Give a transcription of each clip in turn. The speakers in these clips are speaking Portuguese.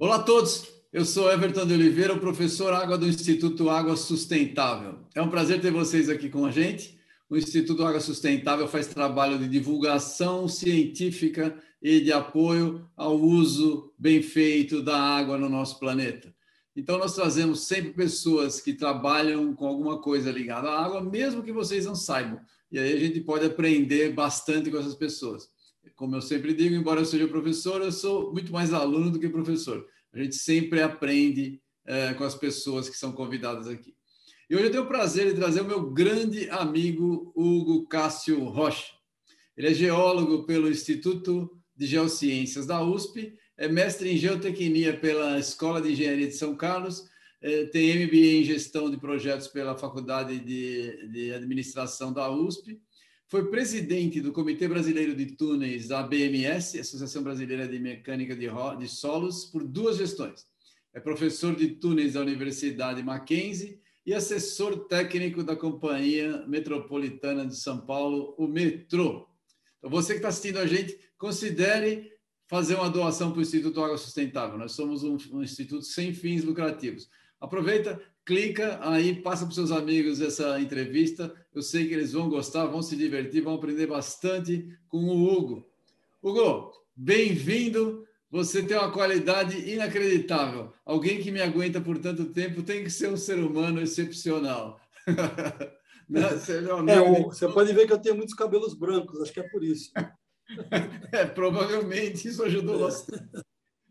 Olá a todos, eu sou Everton de Oliveira, o professor Água do Instituto Água Sustentável. É um prazer ter vocês aqui com a gente. O Instituto Água Sustentável faz trabalho de divulgação científica e de apoio ao uso bem feito da água no nosso planeta. Então, nós trazemos sempre pessoas que trabalham com alguma coisa ligada à água, mesmo que vocês não saibam. E aí a gente pode aprender bastante com essas pessoas. Como eu sempre digo, embora eu seja professor, eu sou muito mais aluno do que professor. A gente sempre aprende é, com as pessoas que são convidadas aqui. E hoje eu tenho o prazer de trazer o meu grande amigo Hugo Cássio Rocha. Ele é geólogo pelo Instituto de Geociências da USP é mestre em geotecnia pela Escola de Engenharia de São Carlos, é, tem MBA em gestão de projetos pela Faculdade de, de Administração da USP, foi presidente do Comitê Brasileiro de Túneis da BMS, Associação Brasileira de Mecânica de, de Solos, por duas gestões. É professor de túneis da Universidade Mackenzie e assessor técnico da Companhia Metropolitana de São Paulo, o Metrô. Então, você que está assistindo a gente, considere fazer uma doação para o Instituto Água Sustentável. Nós somos um, um instituto sem fins lucrativos. Aproveita, clica aí, passa para os seus amigos essa entrevista. Eu sei que eles vão gostar, vão se divertir, vão aprender bastante com o Hugo. Hugo, bem-vindo. Você tem uma qualidade inacreditável. Alguém que me aguenta por tanto tempo tem que ser um ser humano excepcional. você, é, você pode ver que eu tenho muitos cabelos brancos, acho que é por isso. É, provavelmente isso ajudou bastante.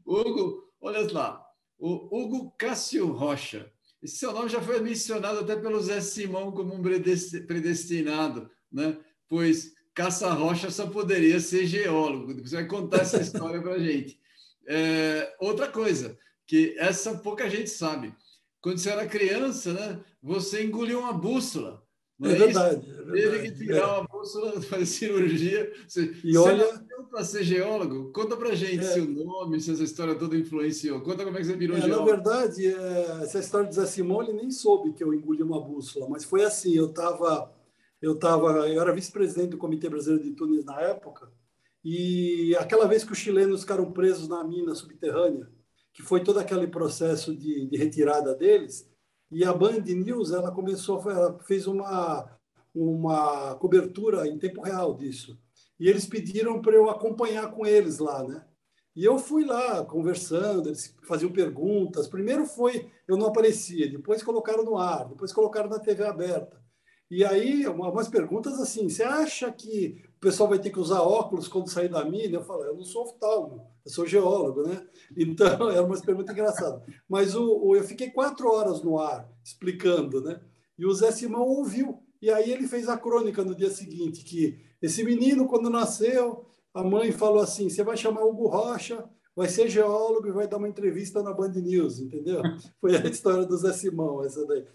Hugo, olha lá, o Hugo Cássio Rocha. Esse seu nome já foi mencionado até pelo Zé Simão como um predestinado, né? pois Caça Rocha só poderia ser geólogo. Você vai contar essa história para a gente. É, outra coisa, que essa pouca gente sabe. Quando você era criança, né, você engoliu uma bússola. É, é, verdade, é. Teve que tirar é. uma bússola, fazer cirurgia. Você, e olha para ser geólogo? Conta para gente é, se o nome, se essa história toda influenciou. Conta como é que você virou é, geólogo. Na verdade, é, essa história de Zé Simone nem soube que eu engoli uma bússola, mas foi assim, eu estava eu tava, eu era vice-presidente do Comitê Brasileiro de Túneis na época, e aquela vez que os chilenos ficaram presos na mina subterrânea, que foi todo aquele processo de, de retirada deles, e a Band News ela começou, ela fez uma, uma cobertura em tempo real disso. E eles pediram para eu acompanhar com eles lá, né? E eu fui lá conversando, eles faziam perguntas. Primeiro foi, eu não aparecia, depois colocaram no ar, depois colocaram na TV aberta. E aí, umas perguntas assim: você acha que pessoal vai ter que usar óculos quando sair da mina? Eu falo, eu não sou oftalmo, eu sou geólogo, né? Então, eram umas perguntas engraçadas. Mas o, o, eu fiquei quatro horas no ar explicando, né? E o Zé Simão ouviu. E aí ele fez a crônica no dia seguinte, que esse menino, quando nasceu, a mãe falou assim, você vai chamar Hugo Rocha, vai ser geólogo e vai dar uma entrevista na Band News, entendeu? Foi a história do Zé Simão, essa daí.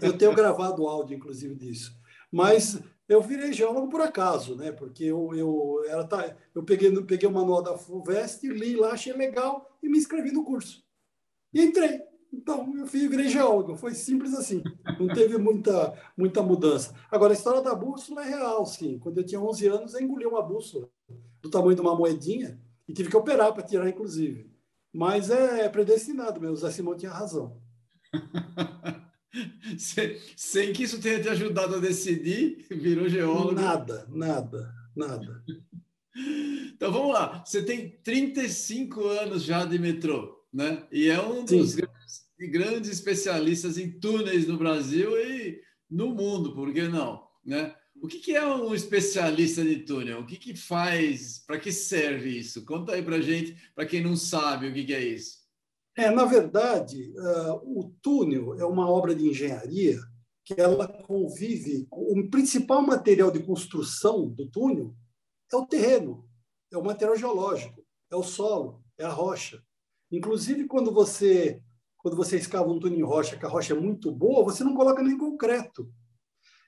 Eu tenho gravado áudio, inclusive, disso. Mas eu virei geólogo por acaso, né? Porque eu, eu, era, tá, eu peguei, peguei o manual da FUVEST, li lá, achei legal e me inscrevi no curso. E entrei. Então, eu virei geólogo. Foi simples assim. Não teve muita, muita mudança. Agora, a história da bússola é real, sim. Quando eu tinha 11 anos, eu engoli uma bússola do tamanho de uma moedinha e tive que operar para tirar, inclusive. Mas é predestinado mesmo. O Zé Simão tinha razão. Sem que isso tenha te ajudado a decidir, virou geólogo. Nada, nada, nada. Então vamos lá. Você tem 35 anos já de metrô, né? E é um dos grandes, grandes, especialistas em túneis no Brasil e no mundo, por que não? Né? O que, que é um especialista de túnel? O que, que faz? Para que serve isso? Conta aí para gente, para quem não sabe o que, que é isso. É, na verdade, uh, o túnel é uma obra de engenharia que ela convive. O principal material de construção do túnel é o terreno, é o material geológico, é o solo, é a rocha. Inclusive, quando você quando você escava um túnel em rocha, que a rocha é muito boa, você não coloca nem concreto.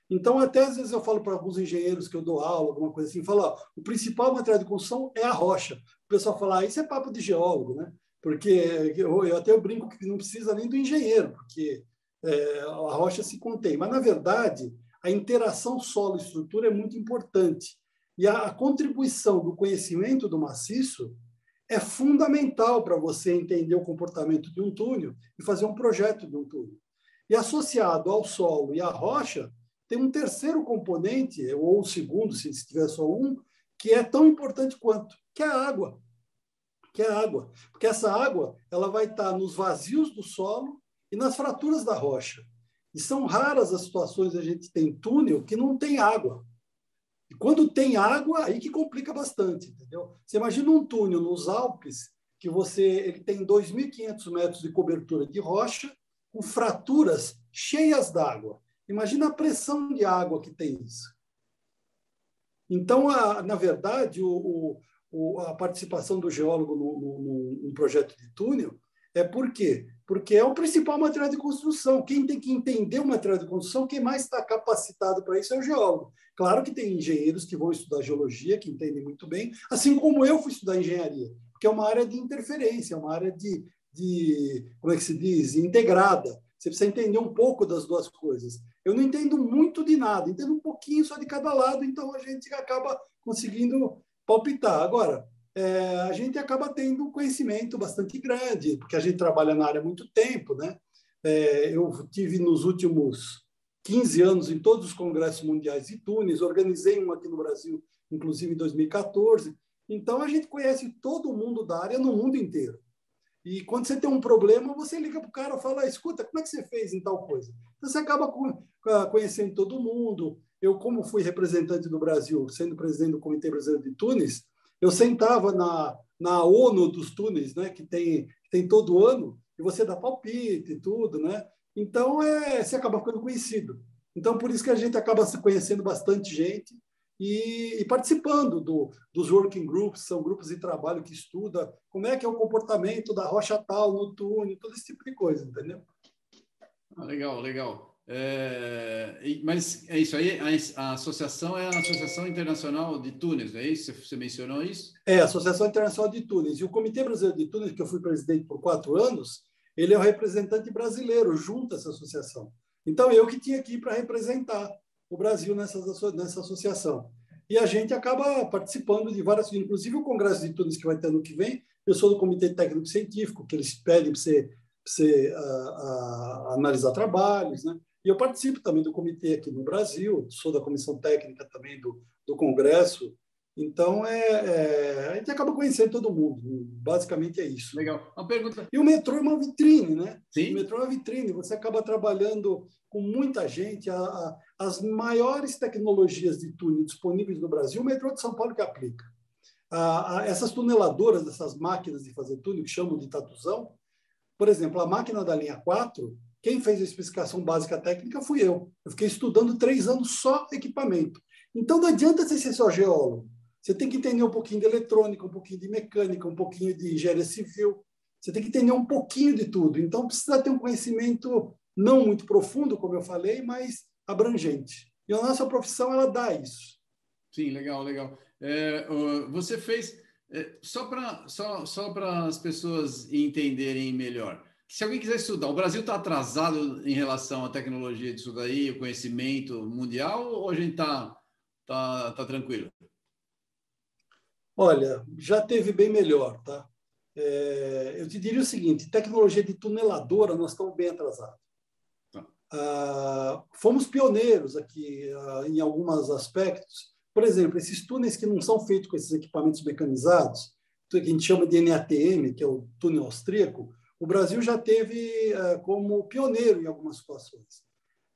Então, até às vezes eu falo para alguns engenheiros que eu dou aula, alguma coisa assim, falo, o principal material de construção é a rocha. O pessoal fala, ah, isso é papo de geólogo, né? Porque eu, eu até brinco que não precisa nem do engenheiro, porque é, a rocha se contém. Mas, na verdade, a interação solo-estrutura é muito importante. E a, a contribuição do conhecimento do maciço é fundamental para você entender o comportamento de um túnel e fazer um projeto de um túnel. E associado ao solo e à rocha, tem um terceiro componente, ou o segundo, se tiver só um, que é tão importante quanto, que é a água. Que é água. Porque essa água ela vai estar nos vazios do solo e nas fraturas da rocha. E são raras as situações que a gente tem túnel que não tem água. E quando tem água, aí que complica bastante, entendeu? Você imagina um túnel nos Alpes que você ele tem 2.500 metros de cobertura de rocha com fraturas cheias d'água. Imagina a pressão de água que tem isso. Então, a, na verdade, o, o, a participação do geólogo no, projeto de túnel é por quê? Porque é o principal material de construção. Quem tem que entender o material de construção, quem mais está capacitado para isso é o geólogo. Claro que tem engenheiros que vão estudar geologia, que entendem muito bem, assim como eu fui estudar engenharia, porque é uma área de interferência, é uma área de, de como é que se diz, integrada. Você precisa entender um pouco das duas coisas. Eu não entendo muito de nada, entendo um pouquinho só de cada lado, então a gente acaba conseguindo palpitar. Agora, é, a gente acaba tendo um conhecimento bastante grande, porque a gente trabalha na área há muito tempo, né? É, eu tive nos últimos 15 anos em todos os congressos mundiais de túneis, organizei um aqui no Brasil, inclusive em 2014. Então, a gente conhece todo mundo da área no mundo inteiro. E quando você tem um problema, você liga para o cara e fala: escuta, como é que você fez em tal coisa? Então, você acaba conhecendo todo mundo. Eu, como fui representante do Brasil, sendo presidente do Comitê Brasileiro de Túneis, eu sentava na, na ONU dos túneis, né, que tem, tem todo ano, e você dá palpite e tudo, né? Então, é, você acaba ficando conhecido. Então, por isso que a gente acaba se conhecendo bastante gente e, e, participando do, dos working groups, são grupos de trabalho que estuda como é que é o comportamento da rocha tal no túnel, todo esse tipo de coisa, entendeu? Ah, legal, legal. É, mas é isso aí, a, a, associação é a Associação Internacional de Túneis, é isso? Você mencionou isso? É, a Associação Internacional de Túneis. E o Comitê Brasileiro de Túneis, que eu fui presidente por quatro anos, ele é o representante brasileiro junto a essa associação. Então, eu que tinha aqui para representar o Brasil nessa, nessa associação. E a gente acaba participando de várias, inclusive o Congresso de Túneis que vai ter ano que vem, eu sou do Comitê Técnico Científico, que eles pedem para você, você uh, uh, analisar trabalhos, né? E eu participo também do comitê aqui no Brasil, sou da comissão técnica também do, do Congresso, então, é, é, a gente acaba conhecendo todo mundo. Basicamente é isso. Legal. Uma pergunta. E o metrô é uma vitrine, né? Sim. O metrô é uma vitrine. Você acaba trabalhando com muita gente. A, a, as maiores tecnologias de túnel disponíveis no Brasil, o metrô de São Paulo que aplica. A, essas tuneladoras, essas máquinas de fazer túnel, que chamam de tatuzão, por exemplo, a máquina da linha 4, quem fez a especificação básica técnica fui eu. Eu fiquei estudando três anos só equipamento. Então, não adianta você ser só geólogo. Você tem que entender um pouquinho de eletrônica, um pouquinho de mecânica, um pouquinho de engenharia civil. Você tem que entender um pouquinho de tudo. Então, precisa ter um conhecimento não muito profundo, como eu falei, mas abrangente. E a nossa profissão, ela dá isso. Sim, legal, legal. É, você fez, é, só para só, só as pessoas entenderem melhor, se alguém quiser estudar, o Brasil está atrasado em relação à tecnologia disso daí, o conhecimento mundial, ou a gente está tá, tá tranquilo? Olha, já teve bem melhor, tá? É, eu te diria o seguinte: tecnologia de tuneladora, nós estamos bem atrasados. Tá. Ah, fomos pioneiros aqui ah, em alguns aspectos. Por exemplo, esses túneis que não são feitos com esses equipamentos mecanizados, que a gente chama de NATM, que é o túnel austríaco, o Brasil já teve ah, como pioneiro em algumas situações.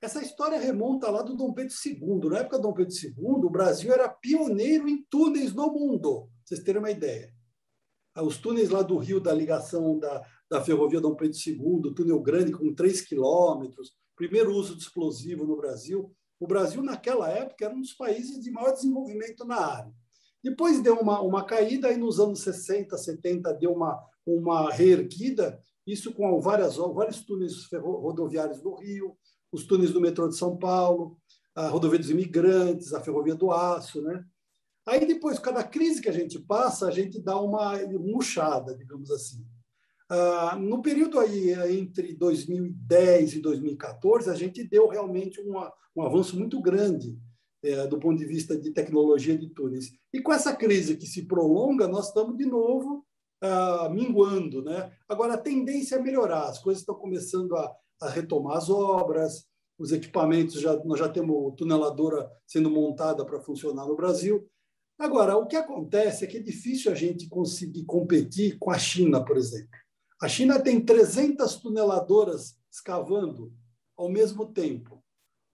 Essa história remonta lá do Dom Pedro II. Na época do Dom Pedro II, o Brasil era pioneiro em túneis no mundo, pra vocês terem uma ideia. Ah, os túneis lá do Rio, da ligação da, da ferrovia Dom Pedro II, túnel grande com 3 quilômetros, primeiro uso de explosivo no Brasil. O Brasil, naquela época, era um dos países de maior desenvolvimento na área. Depois deu uma, uma caída, aí nos anos 60, 70, deu uma, uma reerguida, isso com várias, vários túneis rodoviários do Rio, os túneis do metrô de São Paulo, a rodovia dos imigrantes, a ferrovia do aço, né? Aí depois, cada crise que a gente passa, a gente dá uma murchada, digamos assim. Ah, no período aí entre 2010 e 2014, a gente deu realmente uma, um avanço muito grande é, do ponto de vista de tecnologia de túneis. E com essa crise que se prolonga, nós estamos de novo ah, minguando. Né? Agora, a tendência é melhorar, as coisas estão começando a, a retomar as obras, os equipamentos, já, nós já temos tuneladora sendo montada para funcionar no Brasil. Agora, o que acontece é que é difícil a gente conseguir competir com a China, por exemplo. A China tem 300 tuneladoras escavando ao mesmo tempo.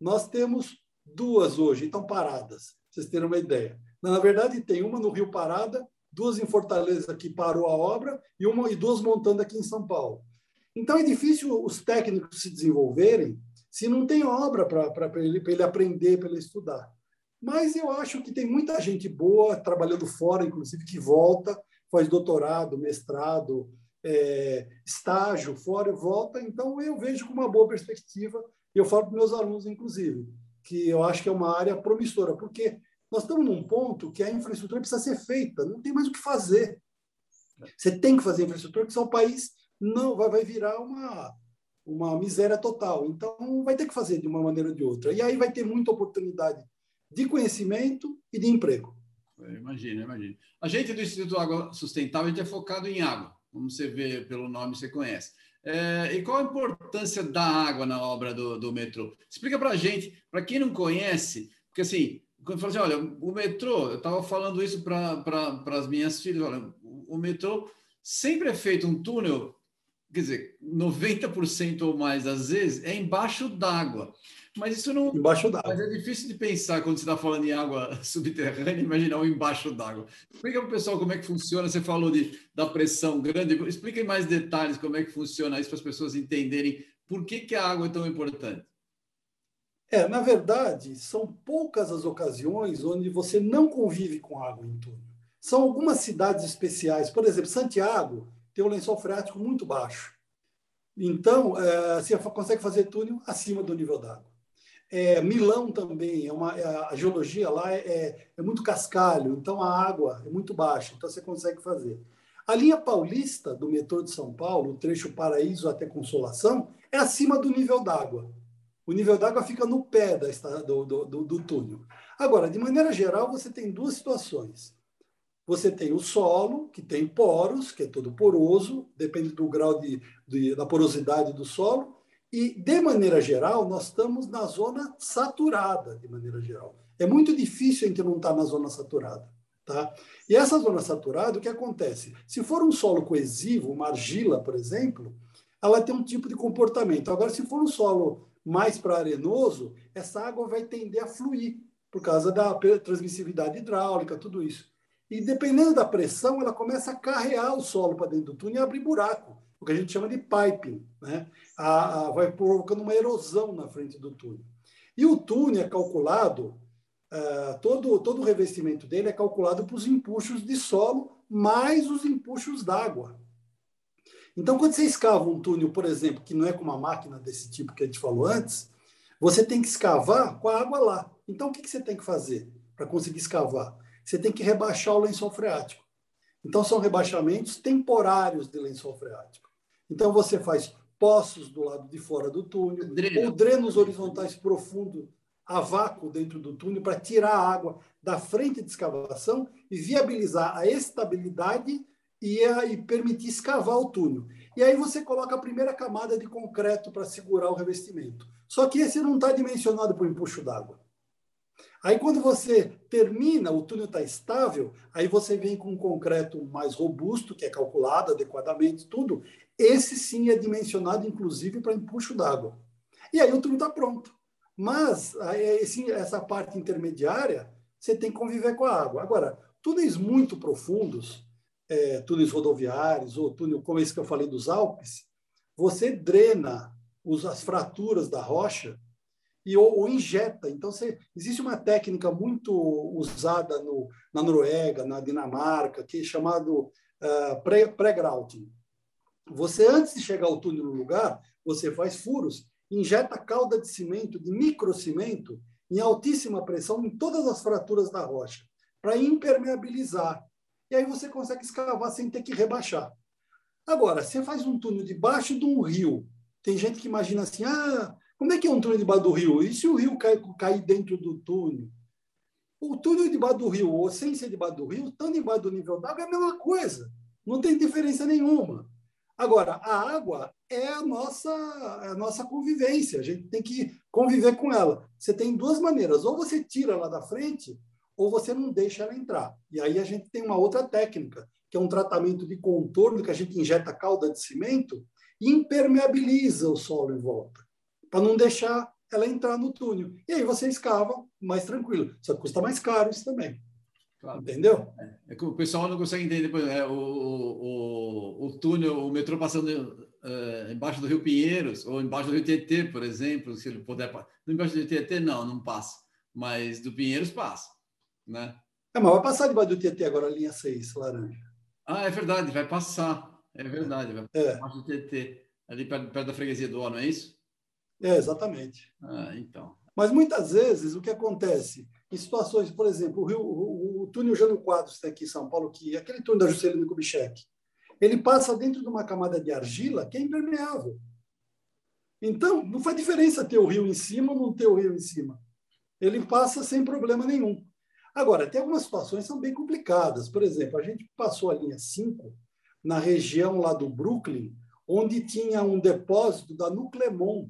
Nós temos duas hoje, estão paradas, para vocês terem uma ideia. Na verdade, tem uma no Rio Parada, duas em Fortaleza que parou a obra e uma e duas montando aqui em São Paulo. Então é difícil os técnicos se desenvolverem se não tem obra para ele, ele aprender, para ele estudar. Mas eu acho que tem muita gente boa trabalhando fora, inclusive, que volta, faz doutorado, mestrado, é, estágio fora volta. Então, eu vejo com uma boa perspectiva. Eu falo para meus alunos, inclusive, que eu acho que é uma área promissora, porque nós estamos num ponto que a infraestrutura precisa ser feita, não tem mais o que fazer. Você tem que fazer infraestrutura, porque senão o país não vai, vai virar uma, uma miséria total. Então, vai ter que fazer de uma maneira ou de outra. E aí vai ter muita oportunidade de conhecimento e de emprego. Imagina, imagina. A gente do Instituto Água Sustentável é focado em água, como você vê pelo nome, você conhece. É, e qual a importância da água na obra do, do metrô? Explica para a gente, para quem não conhece, porque assim, quando fala assim, olha, o metrô, eu estava falando isso para pra, as minhas filhas, olha, o metrô sempre é feito um túnel quer dizer, 90% ou mais das vezes é embaixo d'água. Mas isso não. Embaixo d'água. Mas é difícil de pensar quando você está falando em água subterrânea, imaginar um embaixo d'água. Explica para o pessoal como é que funciona. Você falou de, da pressão grande. Explica em mais detalhes como é que funciona isso para as pessoas entenderem por que, que a água é tão importante. É, na verdade, são poucas as ocasiões onde você não convive com água em túnel. São algumas cidades especiais. Por exemplo, Santiago tem um lençol freático muito baixo. Então, é, você consegue fazer túnel acima do nível d'água. É, Milão também, é uma, é, a geologia lá é, é, é, muito cascalho, então a água é muito baixa, então você consegue fazer. A linha paulista do metrô de São Paulo, o trecho Paraíso até Consolação, é acima do nível d'água. O nível d'água fica no pé da, do, do, do, túnel. Agora, de maneira geral, você tem duas situações. Você tem o solo, que tem poros, que é todo poroso, depende do grau de, de, da porosidade do solo. E, de maneira geral, nós estamos na zona saturada, de maneira geral. É muito difícil a gente não estar na zona saturada. Tá? E essa zona saturada, o que acontece? Se for um solo coesivo, uma argila, por exemplo, ela tem um tipo de comportamento. Agora, se for um solo mais para arenoso, essa água vai tender a fluir, por causa da transmissividade hidráulica, tudo isso. E dependendo da pressão, ela começa a carrear o solo para dentro do túnel e abrir buraco, o que a gente chama de piping. Né? A, a, vai provocando uma erosão na frente do túnel. E o túnel é calculado, uh, todo, todo o revestimento dele é calculado para os empuxos de solo mais os empuxos d'água. Então, quando você escava um túnel, por exemplo, que não é com uma máquina desse tipo que a gente falou antes, você tem que escavar com a água lá. Então, o que, que você tem que fazer para conseguir escavar? você tem que rebaixar o lençol freático. Então, são rebaixamentos temporários de lençol freático. Então, você faz poços do lado de fora do túnel, Drena. ou drenos horizontais profundos a vácuo dentro do túnel para tirar a água da frente de escavação e viabilizar a estabilidade e, e permitir escavar o túnel. E aí você coloca a primeira camada de concreto para segurar o revestimento. Só que esse não está dimensionado para o empuxo d'água. Aí, quando você termina, o túnel está estável, aí você vem com um concreto mais robusto, que é calculado adequadamente, tudo. Esse sim é dimensionado, inclusive, para empuxo d'água. E aí o túnel está pronto. Mas esse, essa parte intermediária, você tem que conviver com a água. Agora, túneis muito profundos, é, túneis rodoviários, ou túnel como esse que eu falei dos Alpes, você drena os, as fraturas da rocha e ou, ou injeta. Então, você, existe uma técnica muito usada no, na Noruega, na Dinamarca, que é chamado uh, pré-grouting. Você, antes de chegar ao túnel no lugar, você faz furos, injeta calda de cimento, de microcimento, em altíssima pressão em todas as fraturas da rocha, para impermeabilizar. E aí você consegue escavar sem ter que rebaixar. Agora, você faz um túnel debaixo de um rio. Tem gente que imagina assim: ah, como é que é um túnel debaixo do rio? E se o rio cair, cair dentro do túnel? O túnel debaixo do rio, ou sem ser debaixo do rio, estando debaixo do nível d'água, é a mesma coisa. Não tem diferença nenhuma. Agora, a água é a nossa, é a nossa convivência, a gente tem que conviver com ela. Você tem duas maneiras: ou você tira ela da frente, ou você não deixa ela entrar. E aí a gente tem uma outra técnica, que é um tratamento de contorno que a gente injeta calda de cimento e impermeabiliza o solo em volta, para não deixar ela entrar no túnel. E aí você escava mais tranquilo. Só que custa mais caro isso também. Claro. Entendeu? É, é, que o pessoal não consegue entender. É, o, o, o túnel, o metrô passando é, embaixo do Rio Pinheiros, ou embaixo do Rio Tietê, por exemplo, se ele puder. Embaixo do Rio Tietê, não, não passa. Mas do Pinheiros passa. Né? É, mas vai passar debaixo do Tietê agora a linha 6, laranja. Ah, é verdade, vai passar. É verdade, vai passar é. debaixo do Tietê. Ali perto, perto da freguesia do O, não é isso? É, exatamente. Ah, então. Mas muitas vezes o que acontece em situações, por exemplo, o, Rio, o, o túnel Jânio Quadros tem aqui em São Paulo, que aquele túnel da Juscelino Kubitschek, ele passa dentro de uma camada de argila que é impermeável. Então, não faz diferença ter o rio em cima ou não ter o rio em cima. Ele passa sem problema nenhum. Agora, tem algumas situações que são bem complicadas. Por exemplo, a gente passou a linha 5 na região lá do Brooklyn, onde tinha um depósito da Nuclemon,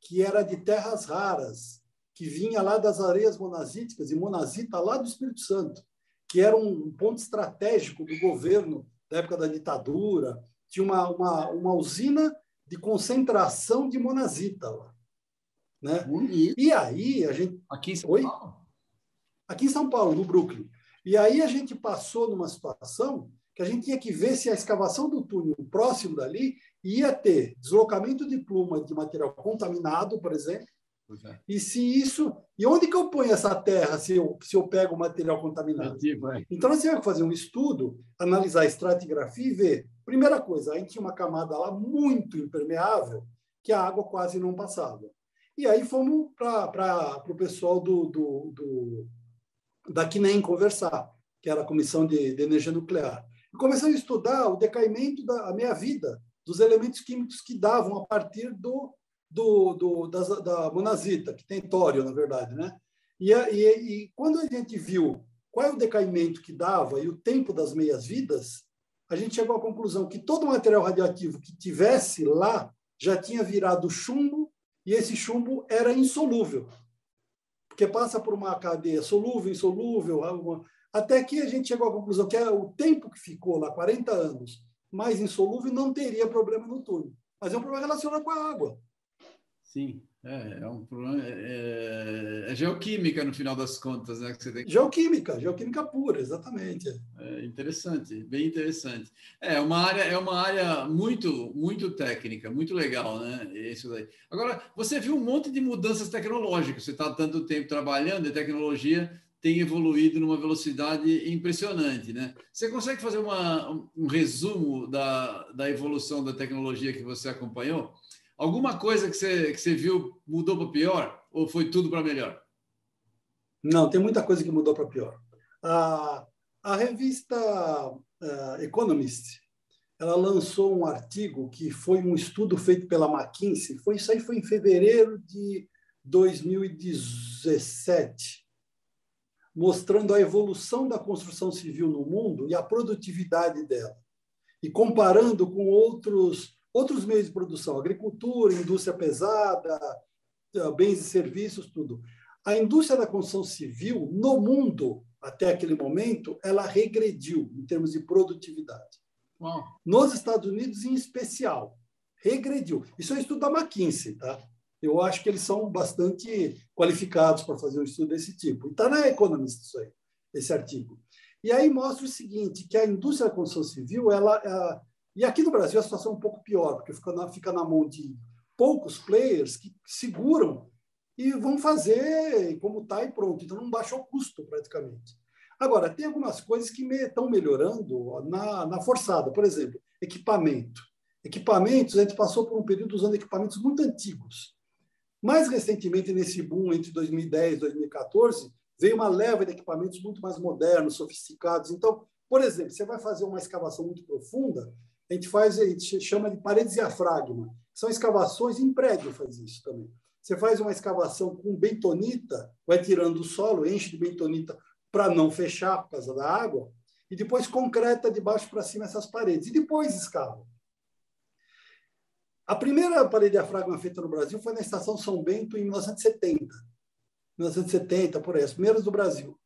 que era de terras raras, que vinha lá das areias monazíticas, e monazita lá do Espírito Santo, que era um ponto estratégico do governo da época da ditadura. Tinha uma, uma, uma usina de concentração de monazita lá. Né? E aí a gente. Aqui em São? Paulo? Aqui em São Paulo, no Brooklyn. E aí a gente passou numa situação que a gente tinha que ver se a escavação do túnel próximo dali ia ter deslocamento de pluma de material contaminado, por exemplo, é. e se isso. E onde que eu ponho essa terra se eu, se eu pego o material contaminado? É. Então, nós temos que fazer um estudo, analisar a estratigrafia e ver. Primeira coisa, a gente tinha uma camada lá muito impermeável, que a água quase não passava. E aí fomos para o pessoal do, do, do, da CNEM conversar, que era a Comissão de, de Energia Nuclear. E começamos a estudar o decaimento da meia-vida dos elementos químicos que davam a partir do, do, do da, monazita, que tem tório, na verdade. Né? E, e, e quando a gente viu qual é o decaimento que dava e o tempo das meias-vidas, a gente chegou à conclusão que todo material radioativo que tivesse lá já tinha virado chumbo e esse chumbo era insolúvel porque passa por uma cadeia solúvel, insolúvel, uma... até que a gente chegou à conclusão que é o tempo que ficou lá, 40 anos, mais insolúvel, não teria problema no túnel. Mas é um problema relacionado com a água. Sim, é, é um problema. É, é, é, geoquímica, no final das contas, né? Que você tem... Geoquímica, geoquímica pura, exatamente. É interessante, bem interessante. É uma área, é uma área muito, muito técnica, muito legal, né? Isso daí. Agora, você viu um monte de mudanças tecnológicas. Você está tanto tempo trabalhando, e a tecnologia tem evoluído numa velocidade impressionante, né? Você consegue fazer uma, um resumo da, da evolução da tecnologia que você acompanhou? Alguma coisa que você, que você viu mudou para pior ou foi tudo para melhor? Não, tem muita coisa que mudou para pior. A, a revista uh, Economist ela lançou um artigo que foi um estudo feito pela McKinsey. Foi isso aí foi em fevereiro de 2017, mostrando a evolução da construção civil no mundo e a produtividade dela, e comparando com outros outros meios de produção, agricultura, indústria pesada, eh, bens e serviços, tudo. A indústria da construção civil, no mundo, até aquele momento, ela regrediu em termos de produtividade. Uau. Nos Estados Unidos, em especial, regrediu. Isso é um estudo da McKinsey, tá? Eu acho que eles são bastante qualificados para fazer um estudo desse tipo. E está na Economist isso aí, esse artigo. E aí mostra o seguinte, que a indústria da construção civil, ela, ela e aqui no Brasil a situação é um pouco pior, porque fica na, fica na mão de poucos players que seguram e vão fazer como está e pronto. Então não baixa o custo praticamente. Agora, tem algumas coisas que estão me, melhorando na, na forçada. Por exemplo, equipamento. Equipamentos, a gente passou por um período usando equipamentos muito antigos. Mais recentemente, nesse boom entre 2010 e 2014, veio uma leva de equipamentos muito mais modernos, sofisticados. Então, por exemplo, você vai fazer uma escavação muito profunda, a gente faz, a gente chama de paredes diafragma. São escavações, em prédio faz isso também. Você faz uma escavação com bentonita, vai tirando o solo, enche de bentonita para não fechar por causa da água, e depois concreta de baixo para cima essas paredes, e depois escava. A primeira parede diafragma feita no Brasil foi na Estação São Bento em 1970. 1970, por aí, as primeiras do Brasil.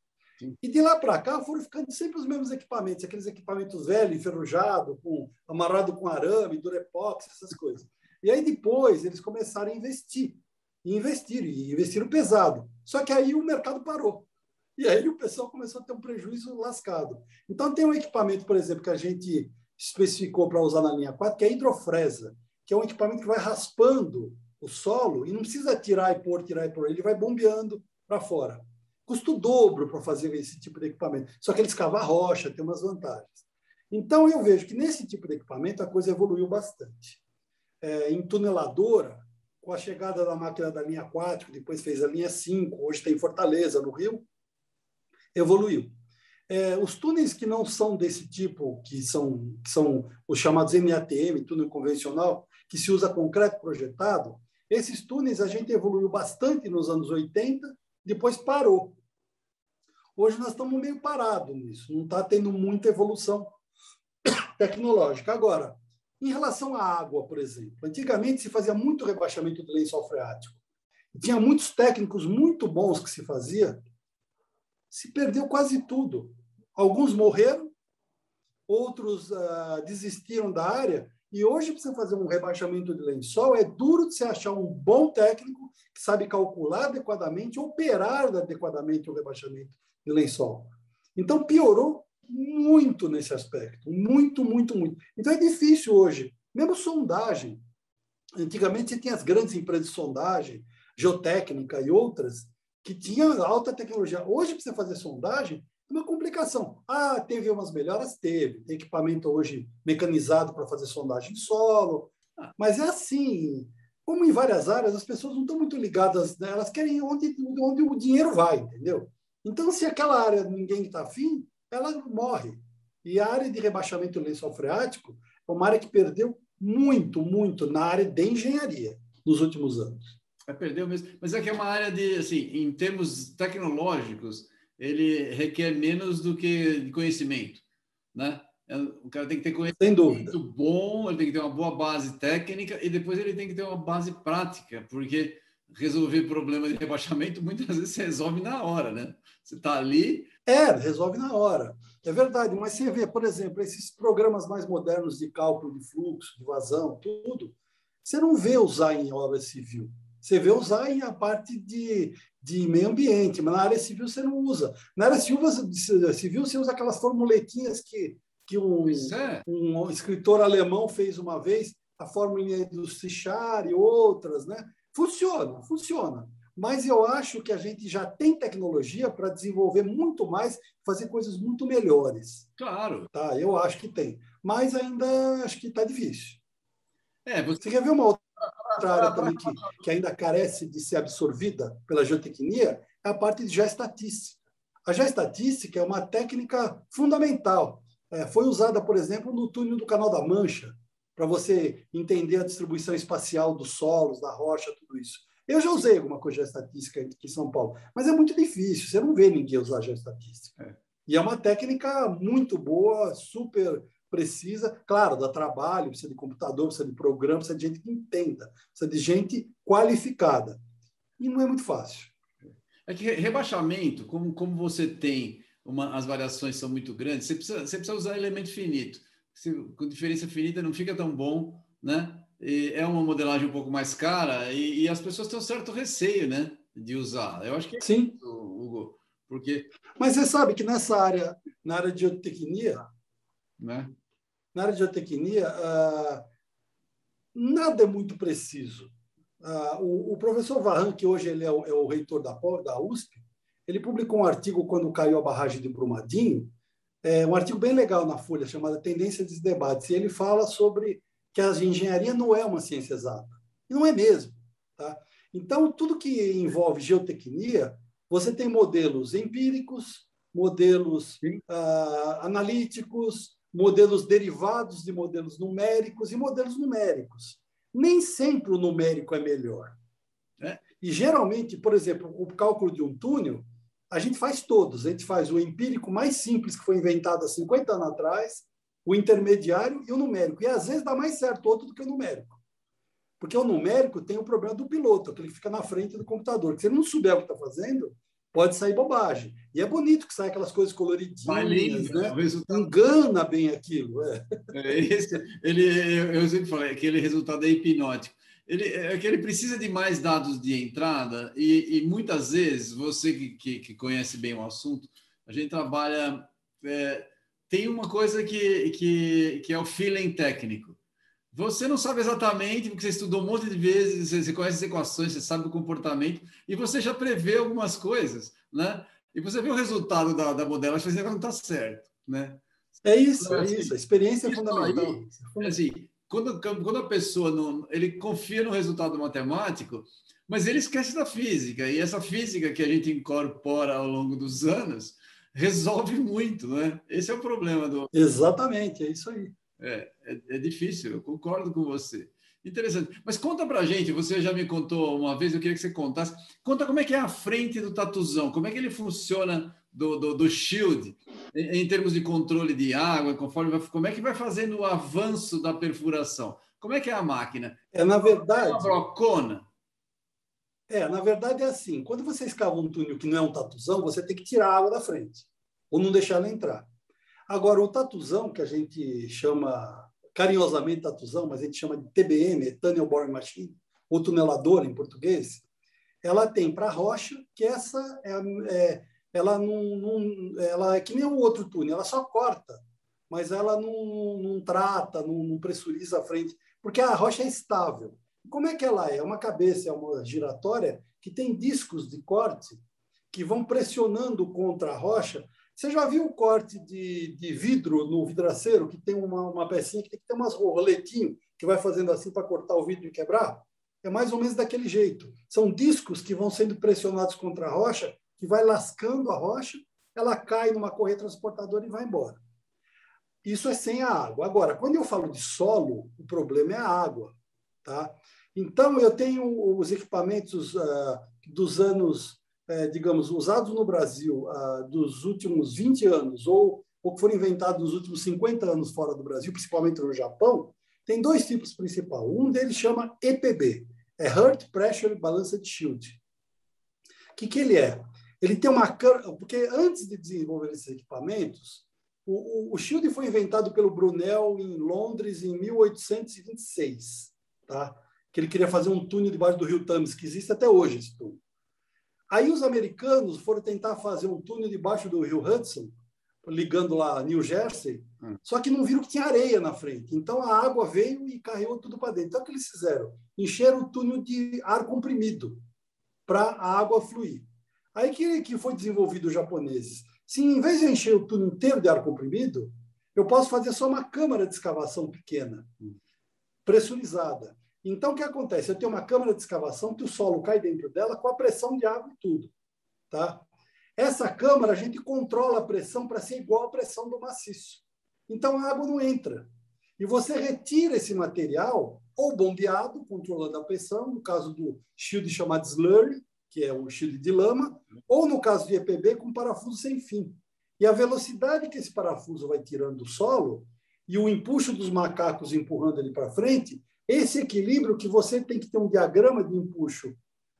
E de lá para cá foram ficando sempre os mesmos equipamentos, aqueles equipamentos velhos, enferrujados, com, amarrado com arame, durepox, essas coisas. E aí depois eles começaram a investir. E investiram, e investiram pesado. Só que aí o mercado parou. E aí o pessoal começou a ter um prejuízo lascado. Então tem um equipamento, por exemplo, que a gente especificou para usar na linha 4, que é a hidrofresa, que é um equipamento que vai raspando o solo e não precisa tirar e pôr, tirar e pôr, ele vai bombeando para fora. Custa o dobro para fazer esse tipo de equipamento. Só que ele escava rocha, tem umas vantagens. Então, eu vejo que nesse tipo de equipamento a coisa evoluiu bastante. É, em tuneladora, com a chegada da máquina da linha 4, que depois fez a linha 5, hoje tem Fortaleza, no Rio, evoluiu. É, os túneis que não são desse tipo, que são, que são os chamados MATM, túnel convencional, que se usa concreto projetado, esses túneis a gente evoluiu bastante nos anos 80, depois parou. Hoje nós estamos meio parados nisso, não está tendo muita evolução tecnológica. Agora, em relação à água, por exemplo, antigamente se fazia muito rebaixamento do lençol freático. Tinha muitos técnicos muito bons que se fazia, se perdeu quase tudo. Alguns morreram, outros uh, desistiram da área e hoje, para você fazer um rebaixamento de lençol, é duro de você achar um bom técnico que sabe calcular adequadamente, operar adequadamente o rebaixamento de lençol. Então, piorou muito nesse aspecto. Muito, muito, muito. Então, é difícil hoje. Mesmo sondagem. Antigamente, você tinha as grandes empresas de sondagem, geotécnica e outras, que tinham alta tecnologia. Hoje, para você fazer sondagem, uma complicação. Ah, teve umas melhoras? Teve. Tem equipamento hoje mecanizado para fazer sondagem de solo. Mas é assim, como em várias áreas, as pessoas não estão muito ligadas, né? elas querem onde, onde o dinheiro vai, entendeu? Então, se aquela área ninguém está afim, ela morre. E a área de rebaixamento lençol freático é uma área que perdeu muito, muito na área de engenharia nos últimos anos. É, perdeu mesmo. Mas é que é uma área de, assim, em termos tecnológicos, ele requer menos do que conhecimento, né? É, o cara tem que ter conhecimento bom, ele tem que ter uma boa base técnica e depois ele tem que ter uma base prática, porque resolver problema de rebaixamento muitas vezes se resolve na hora, né? Você está ali. É, resolve na hora. É verdade, mas você vê, por exemplo, esses programas mais modernos de cálculo de fluxo, de vazão, tudo, você não vê usar em obra civil. Você vê usar em a parte de, de meio ambiente, mas na área civil você não usa. Na área civil, civil você usa aquelas formuletinhas que, que um, é. um escritor alemão fez uma vez, a fórmula do Sichar e outras, né? Funciona, funciona. Mas eu acho que a gente já tem tecnologia para desenvolver muito mais, fazer coisas muito melhores. Claro. Tá, eu acho que tem. Mas ainda acho que está difícil. É, você... você quer ver uma outra área também que, que ainda carece de ser absorvida pela geotecnia é a parte de geoestatística. A geoestatística é uma técnica fundamental. É, foi usada, por exemplo, no túnel do Canal da Mancha, para você entender a distribuição espacial dos solos, da rocha, tudo isso. Eu já usei alguma coisa de geoestatística aqui em São Paulo, mas é muito difícil, você não vê ninguém usar geoestatística. É. E é uma técnica muito boa, super precisa, claro, dá trabalho, precisa de computador, precisa de programa, precisa de gente que entenda, precisa de gente qualificada. E não é muito fácil. É que rebaixamento, como, como você tem uma, as variações são muito grandes, você precisa, você precisa usar elemento finito. Se, com diferença finita não fica tão bom, né? E é uma modelagem um pouco mais cara e, e, as pessoas têm um certo receio, né? De usar. Eu acho que é Sim. Isso, Hugo. Porque... Mas você sabe que nessa área, na área de geotecnia, né? na área de geotecnia, ah, nada é muito preciso. Ah, o, o, professor Varran, que hoje ele é o, é o, reitor da, da USP, ele publicou um artigo quando caiu a barragem de Brumadinho, é, um artigo bem legal na Folha, chamado Tendências e Debates, e ele fala sobre que a engenharia não é uma ciência exata. E não é mesmo. Tá? Então, tudo que envolve geotecnia, você tem modelos empíricos, modelos uh, analíticos, modelos derivados de modelos numéricos e modelos numéricos. Nem sempre o numérico é melhor. É. E geralmente, por exemplo, o cálculo de um túnel, a gente faz todos. A gente faz o empírico mais simples, que foi inventado há 50 anos atrás, o intermediário e o numérico. E às vezes dá mais certo outro do que o numérico. Porque o numérico tem o problema do piloto, que ele fica na frente do computador. Que se ele não souber o que está fazendo, pode sair bobagem. E é bonito que sai aquelas coisas coloridinhas, lindo, né? Resultado... Engana bem aquilo. É. É esse, ele, eu sempre falei, aquele resultado é hipnótico. Ele, é que ele precisa de mais dados de entrada e, e muitas vezes, você que, que, que, conhece bem o assunto, a gente trabalha... É, tem uma coisa que, que, que é o feeling técnico. Você não sabe exatamente, porque você estudou um monte de vezes, você conhece as equações, você sabe o comportamento, e você já prevê algumas coisas, né? E você vê o resultado da, da modelagem, você não está certo, né? É isso, então, é assim, isso. A experiência é fundamental. Aí, assim, quando, quando a pessoa não, ele confia no resultado matemático, mas ele esquece da física, e essa física que a gente incorpora ao longo dos anos resolve muito, né? Esse é o problema do. Exatamente, é isso aí. É, é, é, difícil, eu concordo com você. Interessante. Mas conta pra gente, você já me contou uma vez, eu queria que você contasse. Conta como é que é a frente do tatuzão, como é que ele funciona do, do, do shield, em, em, termos de controle de água, conforme vai, como é que vai fazendo o avanço da perfuração? Como é que é a máquina? É, na verdade. É uma brocona? É, na verdade é assim. Quando você escava um túnel que não é um tatuzão, você tem que tirar a água da frente, ou não deixar ela entrar. Agora, o tatuzão, que a gente chama carinhosamente tatuzão, mas a gente chama de TBM, Tunnel Boring Machine, ou tuneladora em português, ela tem para rocha, que essa é, é ela não, não, ela é que nem o outro túnel, ela só corta, mas ela não, não trata, não, não pressuriza a frente, porque a rocha é estável. Como é que ela é? É uma cabeça, é uma giratória que tem discos de corte que vão pressionando contra a rocha você já viu o corte de, de vidro no vidraceiro, que tem uma, uma pecinha que tem que ter umas roletinhos que vai fazendo assim para cortar o vidro e quebrar? É mais ou menos daquele jeito. São discos que vão sendo pressionados contra a rocha, que vai lascando a rocha, ela cai numa correia transportadora e vai embora. Isso é sem a água. Agora, quando eu falo de solo, o problema é a água. Tá? Então, eu tenho os equipamentos uh, dos anos é, digamos, usados no Brasil ah, dos últimos 20 anos ou, ou que foram inventados nos últimos 50 anos fora do Brasil, principalmente no Japão, tem dois tipos principais. Um deles chama EPB, é Earth Pressure Balanced Shield. O que, que ele é? Ele tem uma... Porque antes de desenvolver esses equipamentos, o, o, o Shield foi inventado pelo Brunel em Londres em 1826, tá? que ele queria fazer um túnel debaixo do rio Thames, que existe até hoje esse túnel. Aí os americanos foram tentar fazer um túnel debaixo do rio Hudson, ligando lá New Jersey, hum. só que não viram que tinha areia na frente. Então a água veio e carregou tudo para dentro. Então o que eles fizeram? Encheram o túnel de ar comprimido para a água fluir. Aí que, que foi desenvolvido os japoneses. Se em vez de encher o túnel inteiro de ar comprimido, eu posso fazer só uma câmara de escavação pequena, pressurizada. Então, o que acontece? Eu tenho uma câmara de escavação que o solo cai dentro dela com a pressão de água e tudo. Tá? Essa câmara, a gente controla a pressão para ser igual à pressão do maciço. Então, a água não entra. E você retira esse material, ou bombeado, controlando a pressão, no caso do shield chamado slurry, que é o shield de lama, ou no caso de EPB, com parafuso sem fim. E a velocidade que esse parafuso vai tirando do solo e o empuxo dos macacos empurrando ele para frente esse equilíbrio que você tem que ter um diagrama de empuxo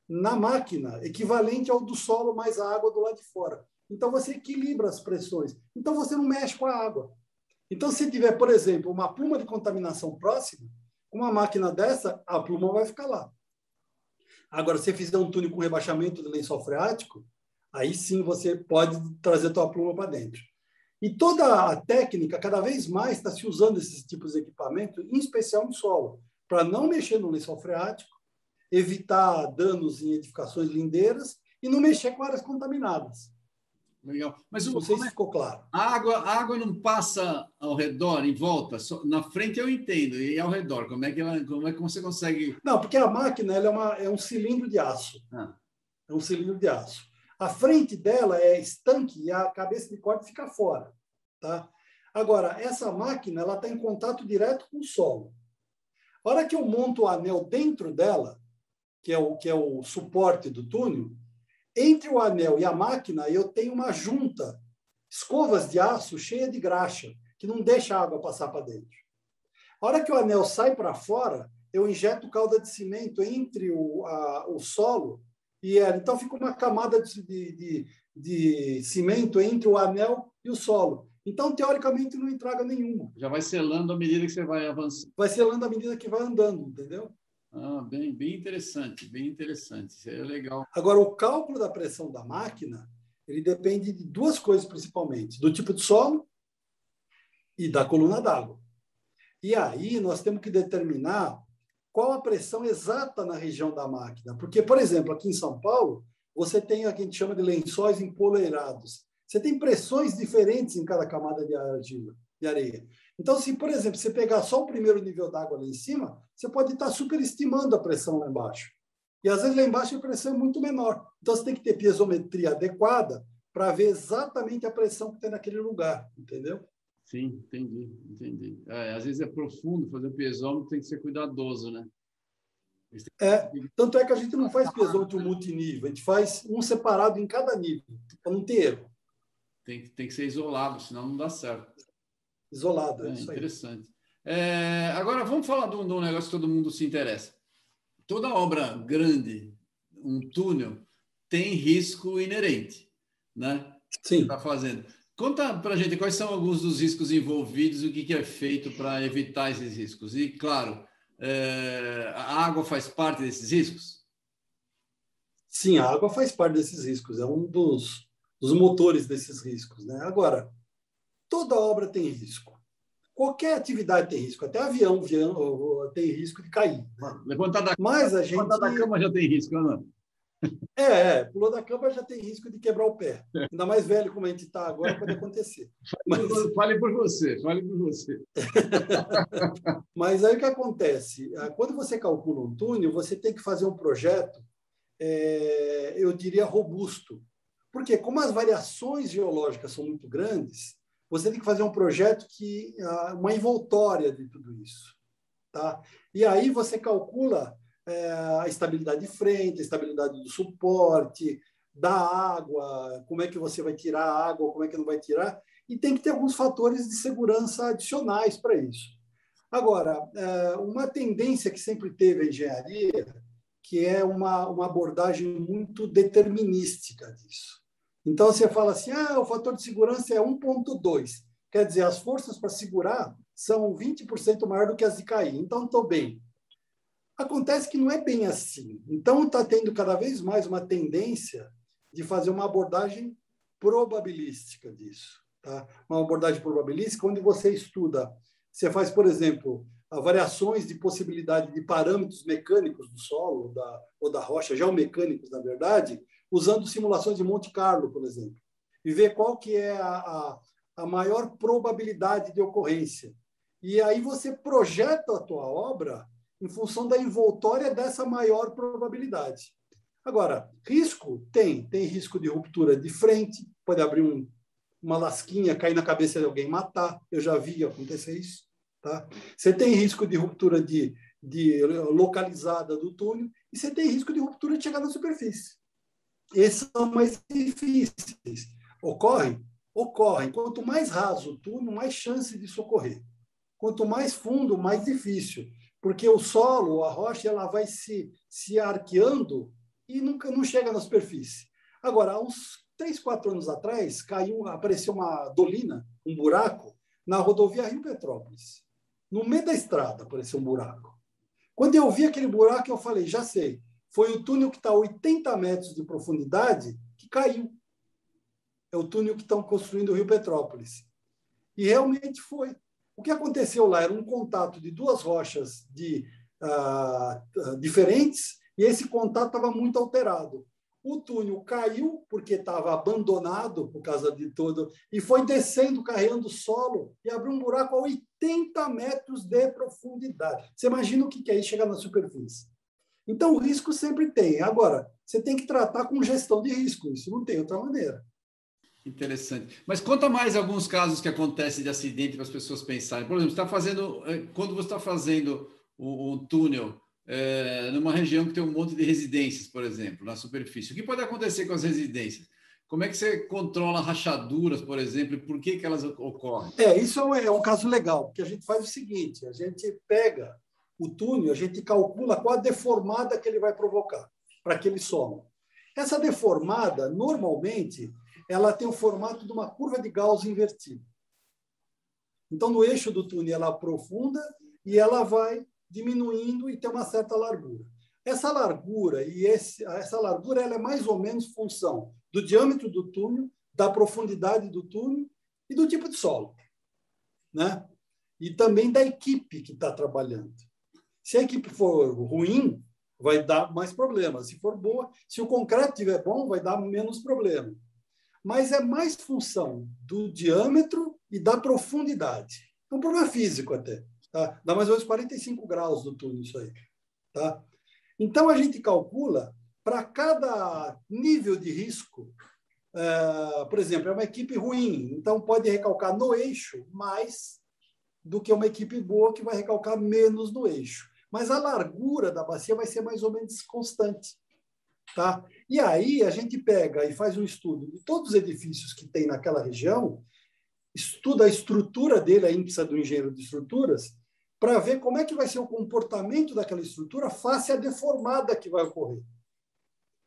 na máquina equivalente ao do solo mais a água do lado de fora. Então você equilibra as pressões. Então você não mexe com a água. Então se tiver, por exemplo, uma pluma de contaminação próxima, uma máquina dessa, a pluma vai ficar lá. Agora, se você fizer um túnel com rebaixamento de lençol freático, aí sim você pode trazer a tua pluma para dentro. E toda a técnica, cada vez mais, está se usando esses tipos de equipamento, em especial no solo para não mexer no lençol freático, evitar danos em edificações lindeiras e não mexer com áreas contaminadas. Legal. Mas não sei se é ficou claro. A água, a água não passa ao redor, em volta. Só, na frente eu entendo. E ao redor, como é que, ela, como é que você consegue. Não, porque a máquina é, uma, é um cilindro de aço. Ah. É um cilindro de aço. A frente dela é estanque e a cabeça de corte fica fora. Tá? Agora, essa máquina ela está em contato direto com o solo. A hora que eu monto o anel dentro dela, que é o, que é o suporte do túnel, entre o anel e a máquina eu tenho uma junta, escovas de aço cheia de graxa, que não deixa a água passar para dentro. A hora que o anel sai para fora, eu injeto calda de cimento entre o, a, o solo e ela. Então fica uma camada de, de, de cimento entre o anel e o solo. Então, teoricamente, não entraga nenhuma. Já vai selando à medida que você vai avançando. Vai selando à medida que vai andando, entendeu? Ah, bem, bem interessante, bem interessante. Isso é legal. Agora, o cálculo da pressão da máquina, ele depende de duas coisas principalmente: do tipo de solo e da coluna d'água. E aí nós temos que determinar qual a pressão exata na região da máquina. Porque, por exemplo, aqui em São Paulo, você tem o que a gente chama de lençóis empoleirados. Você tem pressões diferentes em cada camada de argila, de areia. Então, se, por exemplo, você pegar só o primeiro nível d'água lá em cima, você pode estar superestimando a pressão lá embaixo. E às vezes lá embaixo a pressão é muito menor. Então, você tem que ter piezometria adequada para ver exatamente a pressão que tem naquele lugar, entendeu? Sim, entendi, entendi. É, às vezes é profundo, fazer o piezômetro tem que ser cuidadoso, né? É, tanto é que a gente não faz piezômetro multinível, a gente faz um separado em cada nível, para não ter erro. Tem, tem que ser isolado, senão não dá certo. Isolado, é, é interessante. É, agora, vamos falar de um, negócio que todo mundo se interessa. Toda obra grande, um túnel, tem risco inerente, né? Sim. Está fazendo. Conta para a gente quais são alguns dos riscos envolvidos, o que, que é feito para evitar esses riscos. E, claro, é, a água faz parte desses riscos? Sim, a água faz parte desses riscos, é um dos, dos motores desses riscos. Né? Agora, toda obra tem risco. Qualquer atividade tem risco, até avião, avião tem risco de cair. Né? Levantar da, Mas a gente... levantar da cama já tem risco, não? É, é, pulou da cama já tem risco de quebrar o pé. Ainda mais velho como a gente está agora, pode acontecer. Mas... Fale por você, fale por você. Mas aí o que acontece? Ah, quando você calcula um túnel, você tem que fazer um projeto, é, eu diria, robusto. Porque como as variações geológicas são muito grandes, você tem que fazer um projeto que ah, uma envoltória de tudo isso. Tá? E aí você calcula é, a estabilidade de frente, a estabilidade do suporte, da água, como é que você vai tirar a água, como é que não vai tirar, e tem que ter alguns fatores de segurança adicionais para isso. Agora, é, uma tendência que sempre teve a engenharia, que é uma, uma abordagem muito determinística disso. Então, você fala assim, ah, o fator de segurança é 1.2, quer dizer, as forças para segurar são 20% maior do que as de cair, então estou bem. Acontece que não é bem assim. Então, está tendo cada vez mais uma tendência de fazer uma abordagem probabilística disso. Tá? Uma abordagem probabilística onde você estuda, você faz, por exemplo, variações de possibilidade de parâmetros mecânicos do solo da, ou da rocha, geomecânicos, na verdade, usando simulações de Monte Carlo, por exemplo, e ver qual que é a, a, a maior probabilidade de ocorrência. E aí você projeta a tua obra em função da envoltória dessa maior probabilidade. Agora, risco tem, tem risco de ruptura de frente, pode abrir um, uma lasquinha, cair na cabeça de alguém matar. Eu já vi acontecer isso. Tá? Você tem risco de ruptura de, de localizada do túnel e você tem risco de ruptura de chegar na superfície. Esses são mais difíceis. Ocorrem? Ocorrem. Quanto mais raso o túnel, mais chance de socorrer. Quanto mais fundo, mais difícil porque o solo, a rocha, ela vai se, se arqueando e nunca não chega na superfície. Agora, há uns três, quatro anos atrás, caiu, apareceu uma dolina, um buraco, na rodovia Rio Petrópolis. No meio da estrada apareceu um buraco. Quando eu vi aquele buraco, eu falei, já sei, foi o túnel que está a 80 metros de profundidade que caiu. É o túnel que estão construindo o Rio Petrópolis. E realmente foi. O que aconteceu lá era um contato de duas rochas de, uh, diferentes e esse contato estava muito alterado. O túnel caiu porque estava abandonado por causa de tudo e foi descendo, carregando solo e abriu um buraco a 80 metros de profundidade. Você imagina o que é isso chegar na superfície? Então, o risco sempre tem. Agora, você tem que tratar com gestão de risco. Isso não tem outra maneira. Interessante. Mas conta mais alguns casos que acontecem de acidente para as pessoas pensarem. Por exemplo, está fazendo, eh, quando você está fazendo um, um túnel é, numa região que tem um monte de residências, por exemplo, na superfície, o que pode acontecer com as residências? Como é que você controla rachaduras, por exemplo, e por que, que elas ocorrem? É, isso é um, é um caso legal, porque a gente faz o seguinte: a gente pega o túnel, a gente calcula qual a deformada que ele vai provocar para aquele solo. Essa deformada, normalmente, ela tem o formato de uma curva de Gauss invertida. Então, no eixo do túnel, ela aprofunda e ela vai diminuindo e tem uma certa largura. Essa largura e esse, essa largura ela é mais ou menos função do diâmetro do túnel, da profundidade do túnel e do tipo de solo, né? E também da equipe que está trabalhando. Se a equipe for ruim, vai dar mais problemas. Se for boa, se o concreto estiver bom, vai dar menos problema mas é mais função do diâmetro e da profundidade. É um problema físico até. Tá? Dá mais ou menos 45 graus do túnel isso aí. Tá? Então, a gente calcula para cada nível de risco, uh, por exemplo, é uma equipe ruim, então pode recalcar no eixo mais do que uma equipe boa que vai recalcar menos no eixo. Mas a largura da bacia vai ser mais ou menos constante. Tá? E aí a gente pega e faz um estudo de todos os edifícios que tem naquela região, estuda a estrutura dele, a ímpisa do engenheiro de estruturas, para ver como é que vai ser o comportamento daquela estrutura face à deformada que vai ocorrer.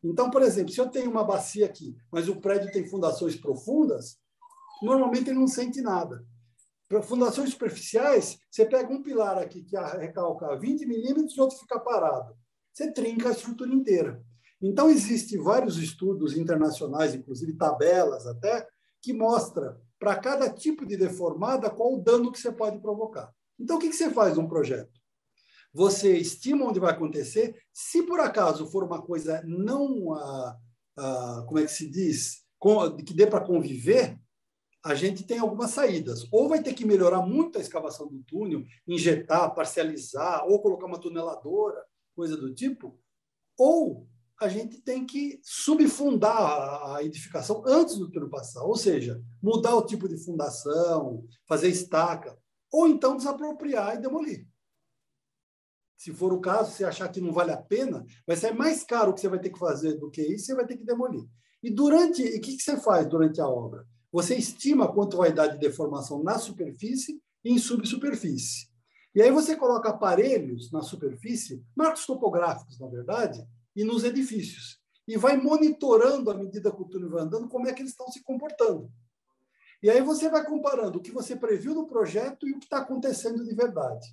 Então, por exemplo, se eu tenho uma bacia aqui, mas o prédio tem fundações profundas, normalmente ele não sente nada. Para fundações superficiais, você pega um pilar aqui que recalca 20 milímetros e outro fica parado. Você trinca a estrutura inteira. Então, existem vários estudos internacionais, inclusive tabelas até, que mostra para cada tipo de deformada qual o dano que você pode provocar. Então, o que você faz num projeto? Você estima onde vai acontecer. Se por acaso for uma coisa não, ah, ah, como é que se diz, que dê para conviver, a gente tem algumas saídas. Ou vai ter que melhorar muito a escavação do túnel, injetar, parcializar, ou colocar uma tuneladora, coisa do tipo. Ou a gente tem que subfundar a edificação antes do túnel passar, ou seja, mudar o tipo de fundação, fazer estaca, ou então desapropriar e demolir. Se for o caso, se achar que não vale a pena, vai ser mais caro o que você vai ter que fazer do que isso, você vai ter que demolir. E durante, e o que, que você faz durante a obra? Você estima quanto vai dar de deformação na superfície e em subsuperfície. E aí você coloca aparelhos na superfície, marcos topográficos, na verdade, e nos edifícios. E vai monitorando à medida que o túnel vai andando como é que eles estão se comportando. E aí você vai comparando o que você previu no projeto e o que está acontecendo de verdade.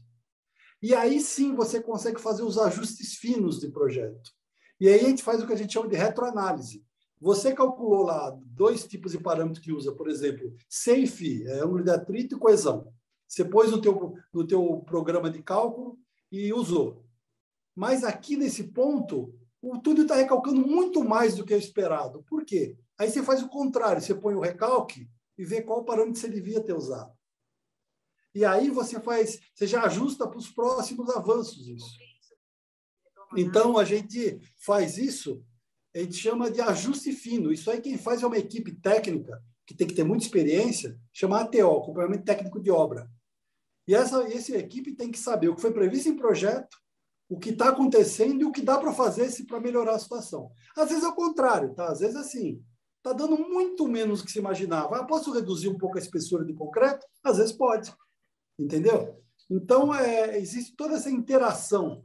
E aí sim você consegue fazer os ajustes finos de projeto. E aí a gente faz o que a gente chama de retroanálise. Você calculou lá dois tipos de parâmetros que usa, por exemplo, SAFE, é ângulo de atrito e coesão. Você pôs no teu, no teu programa de cálculo e usou. Mas aqui nesse ponto, o túnel está recalcando muito mais do que o esperado. Por quê? Aí você faz o contrário, você põe o recalque e vê qual parâmetro você devia ter usado. E aí você faz, você já ajusta para os próximos avanços isso. Então a gente faz isso, a gente chama de ajuste fino. Isso aí quem faz é uma equipe técnica que tem que ter muita experiência, chama ATO, acompanhamento técnico de obra. E essa, essa equipe tem que saber o que foi previsto em projeto, o que está acontecendo e o que dá para fazer para melhorar a situação. Às vezes é o contrário, tá? Às vezes assim, está dando muito menos do que se imaginava. Ah, posso reduzir um pouco a espessura de concreto? Às vezes pode, entendeu? Então, é, existe toda essa interação.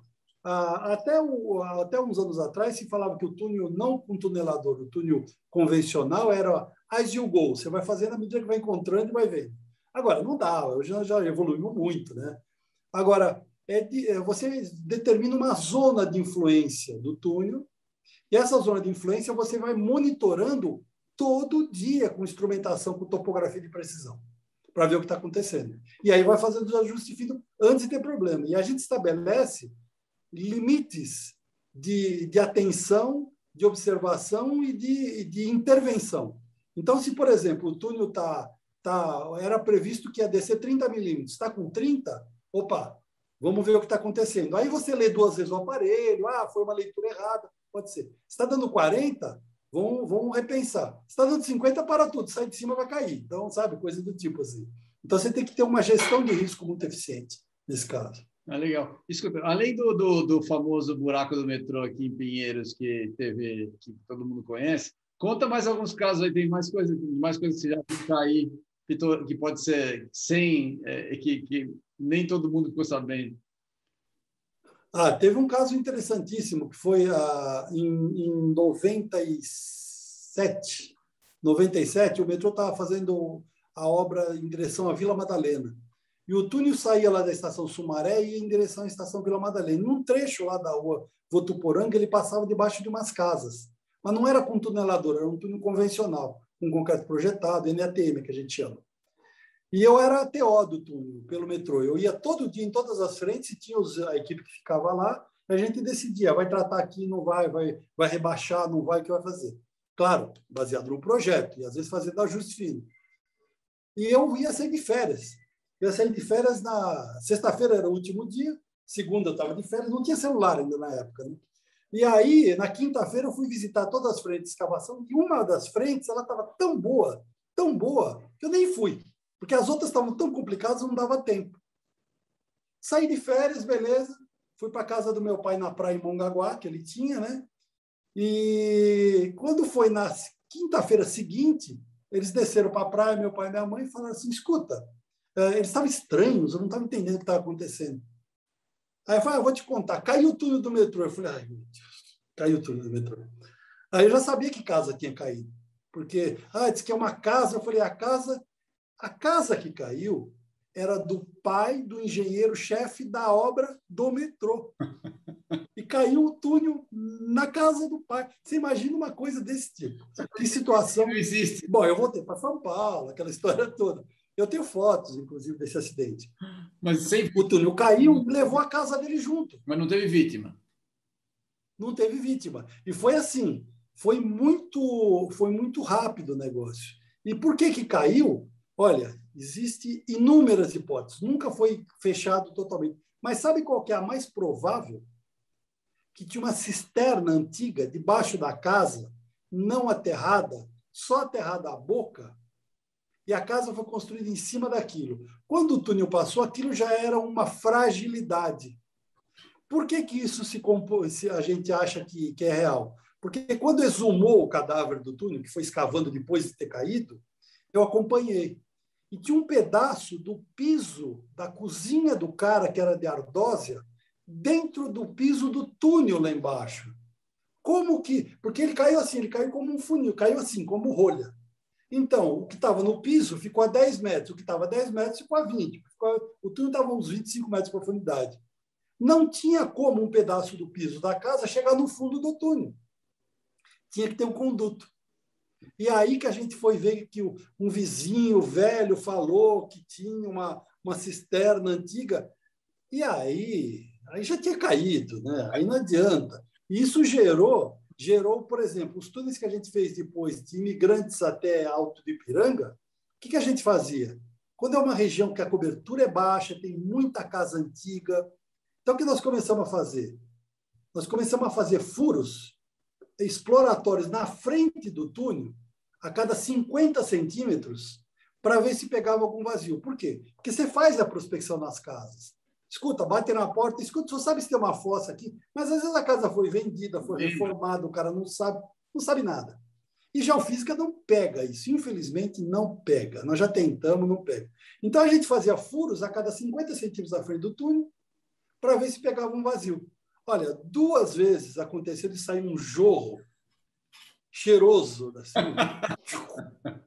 Ah, até, o, até uns anos atrás se falava que o túnel não com tunelador, o túnel convencional era as you go, você vai fazendo à medida que vai encontrando e vai vendo. Agora, não dá, hoje já evoluiu muito, né? Agora, é de, é, você determina uma zona de influência do túnel, e essa zona de influência você vai monitorando todo dia com instrumentação, com topografia de precisão, para ver o que está acontecendo. E aí vai fazendo os ajustes antes de ter problema. E a gente estabelece limites de, de atenção, de observação e de, de intervenção. Então, se, por exemplo, o túnel tá, tá, era previsto que ia descer 30 milímetros, está com 30, opa, Vamos ver o que está acontecendo. Aí você lê duas vezes o aparelho, ah, foi uma leitura errada, pode ser. Está dando 40, vão, repensar. Está dando 50 para tudo, sai de cima vai cair. Então, sabe, coisa do tipo assim. Então, você tem que ter uma gestão de risco muito eficiente nesse caso. Ah, legal. Escuta, além do, do, do, famoso buraco do metrô aqui em Pinheiros, que teve, que todo mundo conhece, conta mais alguns casos aí, tem mais coisas, mais coisas que você já viu cair, que, to, que pode ser sem, é, que, que nem todo mundo ficou sabendo. Ah, teve um caso interessantíssimo que foi ah, em, em 97, 97, o metrô estava fazendo a obra em direção à Vila Madalena. E o túnel saía lá da estação Sumaré e ia em direção à estação Vila Madalena. Num trecho lá da rua Votuporanga, ele passava debaixo de umas casas. Mas não era com tunelador, era um túnel convencional, com concreto projetado, NATM, que a gente chama. E eu era a TO do túnel, pelo metrô. Eu ia todo dia em todas as frentes e tinha a equipe que ficava lá. a gente decidia, vai tratar aqui, não vai, vai, vai rebaixar, não vai, o que vai fazer? Claro, baseado no projeto, e às vezes fazendo ajuste fino. E eu ia sair de férias. Eu saí de férias na sexta-feira, era o último dia, segunda eu estava de férias, não tinha celular ainda na época. Né? E aí, na quinta-feira, eu fui visitar todas as frentes de escavação e uma das frentes ela estava tão boa, tão boa, que eu nem fui, porque as outras estavam tão complicadas, não dava tempo. Saí de férias, beleza, fui para casa do meu pai na praia em Mongaguá, que ele tinha, né? E quando foi na quinta-feira seguinte, eles desceram para a praia, meu pai e minha mãe, e falaram assim: escuta, eles estavam estranhos, eu não estava entendendo o que estava acontecendo. Aí eu falei, ah, vou te contar, caiu o túnel do metrô. Eu falei, ai, meu Deus, caiu o túnel do metrô. Aí eu já sabia que casa tinha caído, porque, ah, disse que é uma casa. Eu falei, a casa, a casa que caiu era do pai do engenheiro-chefe da obra do metrô. E caiu o túnel na casa do pai. Você imagina uma coisa desse tipo? Que situação. Não existe. Bom, eu voltei para São Paulo, aquela história toda. Eu tenho fotos, inclusive, desse acidente. Mas sem... O túnel caiu, levou a casa dele junto. Mas não teve vítima. Não teve vítima. E foi assim, foi muito, foi muito rápido o negócio. E por que que caiu? Olha, existe inúmeras hipóteses. Nunca foi fechado totalmente. Mas sabe qual que é a mais provável? Que tinha uma cisterna antiga debaixo da casa, não aterrada, só aterrada a boca, e a casa foi construída em cima daquilo. Quando o túnel passou, aquilo já era uma fragilidade. Por que, que isso se, compôs, a gente acha que, que é real? Porque quando exumou o cadáver do túnel, que foi escavando depois de ter caído, eu acompanhei. E tinha um pedaço do piso da cozinha do cara, que era de ardósia, dentro do piso do túnel lá embaixo. Como que? Porque ele caiu assim, ele caiu como um funil, caiu assim, como rolha. Então, o que estava no piso ficou a 10 metros, o que estava a 10 metros ficou a 20. Ficou, o túnel estava a uns 25 metros de profundidade. Não tinha como um pedaço do piso da casa chegar no fundo do túnel. Tinha que ter um conduto. E aí que a gente foi ver que um vizinho velho falou que tinha uma, uma cisterna antiga. E aí, aí já tinha caído, né? aí não adianta. E isso gerou gerou, por exemplo, os túneis que a gente fez depois de imigrantes até Alto de Ipiranga, o que, que a gente fazia? Quando é uma região que a cobertura é baixa, tem muita casa antiga, então o que nós começamos a fazer? Nós começamos a fazer furos exploratórios na frente do túnel, a cada 50 centímetros, para ver se pegava algum vazio. Por quê? Porque você faz a prospecção nas casas. Escuta, bate na porta, escuta, só sabe se tem uma fossa aqui, mas às vezes a casa foi vendida, foi reformada, o cara não sabe, não sabe nada. E geofísica não pega isso, infelizmente não pega. Nós já tentamos, não pega. Então a gente fazia furos a cada 50 centímetros à frente do túnel para ver se pegava um vazio. Olha, duas vezes aconteceu de sair um jorro cheiroso da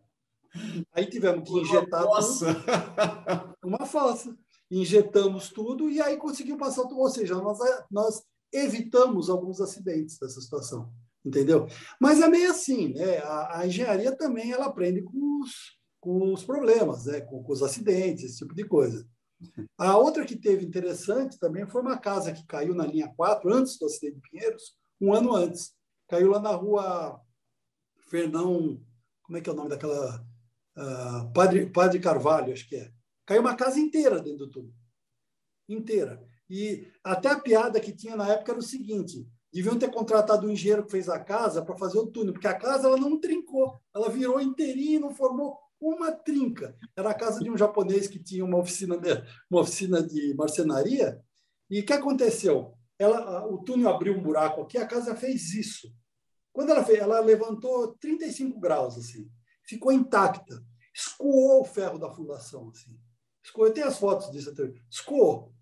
Aí tivemos que injetar uma fossa. uma fossa injetamos tudo e aí conseguimos passar tudo. Ou seja, nós, nós evitamos alguns acidentes dessa situação, entendeu? Mas é meio assim, né? A, a engenharia também ela aprende com os, com os problemas, né? Com, com, os acidentes, esse tipo de coisa. A outra que teve interessante também foi uma casa que caiu na linha 4, antes do acidente de Pinheiros, um ano antes. Caiu lá na rua Fernão, como é que é o nome daquela? Uh, Padre, Padre Carvalho, acho que é. Caiu uma casa inteira dentro do túnel. Inteira. E até a piada que tinha na época era o seguinte: deviam ter contratado um engenheiro que fez a casa para fazer o túnel, porque a casa ela não trincou, ela virou inteirinha e não formou uma trinca. Era a casa de um japonês que tinha uma oficina de, uma oficina de marcenaria. E o que aconteceu? Ela, o túnel abriu um buraco aqui, a casa fez isso. Quando ela fez, ela levantou 35 graus assim, ficou intacta, escoou o ferro da fundação assim. Eu tenho as fotos disso até. Escoou.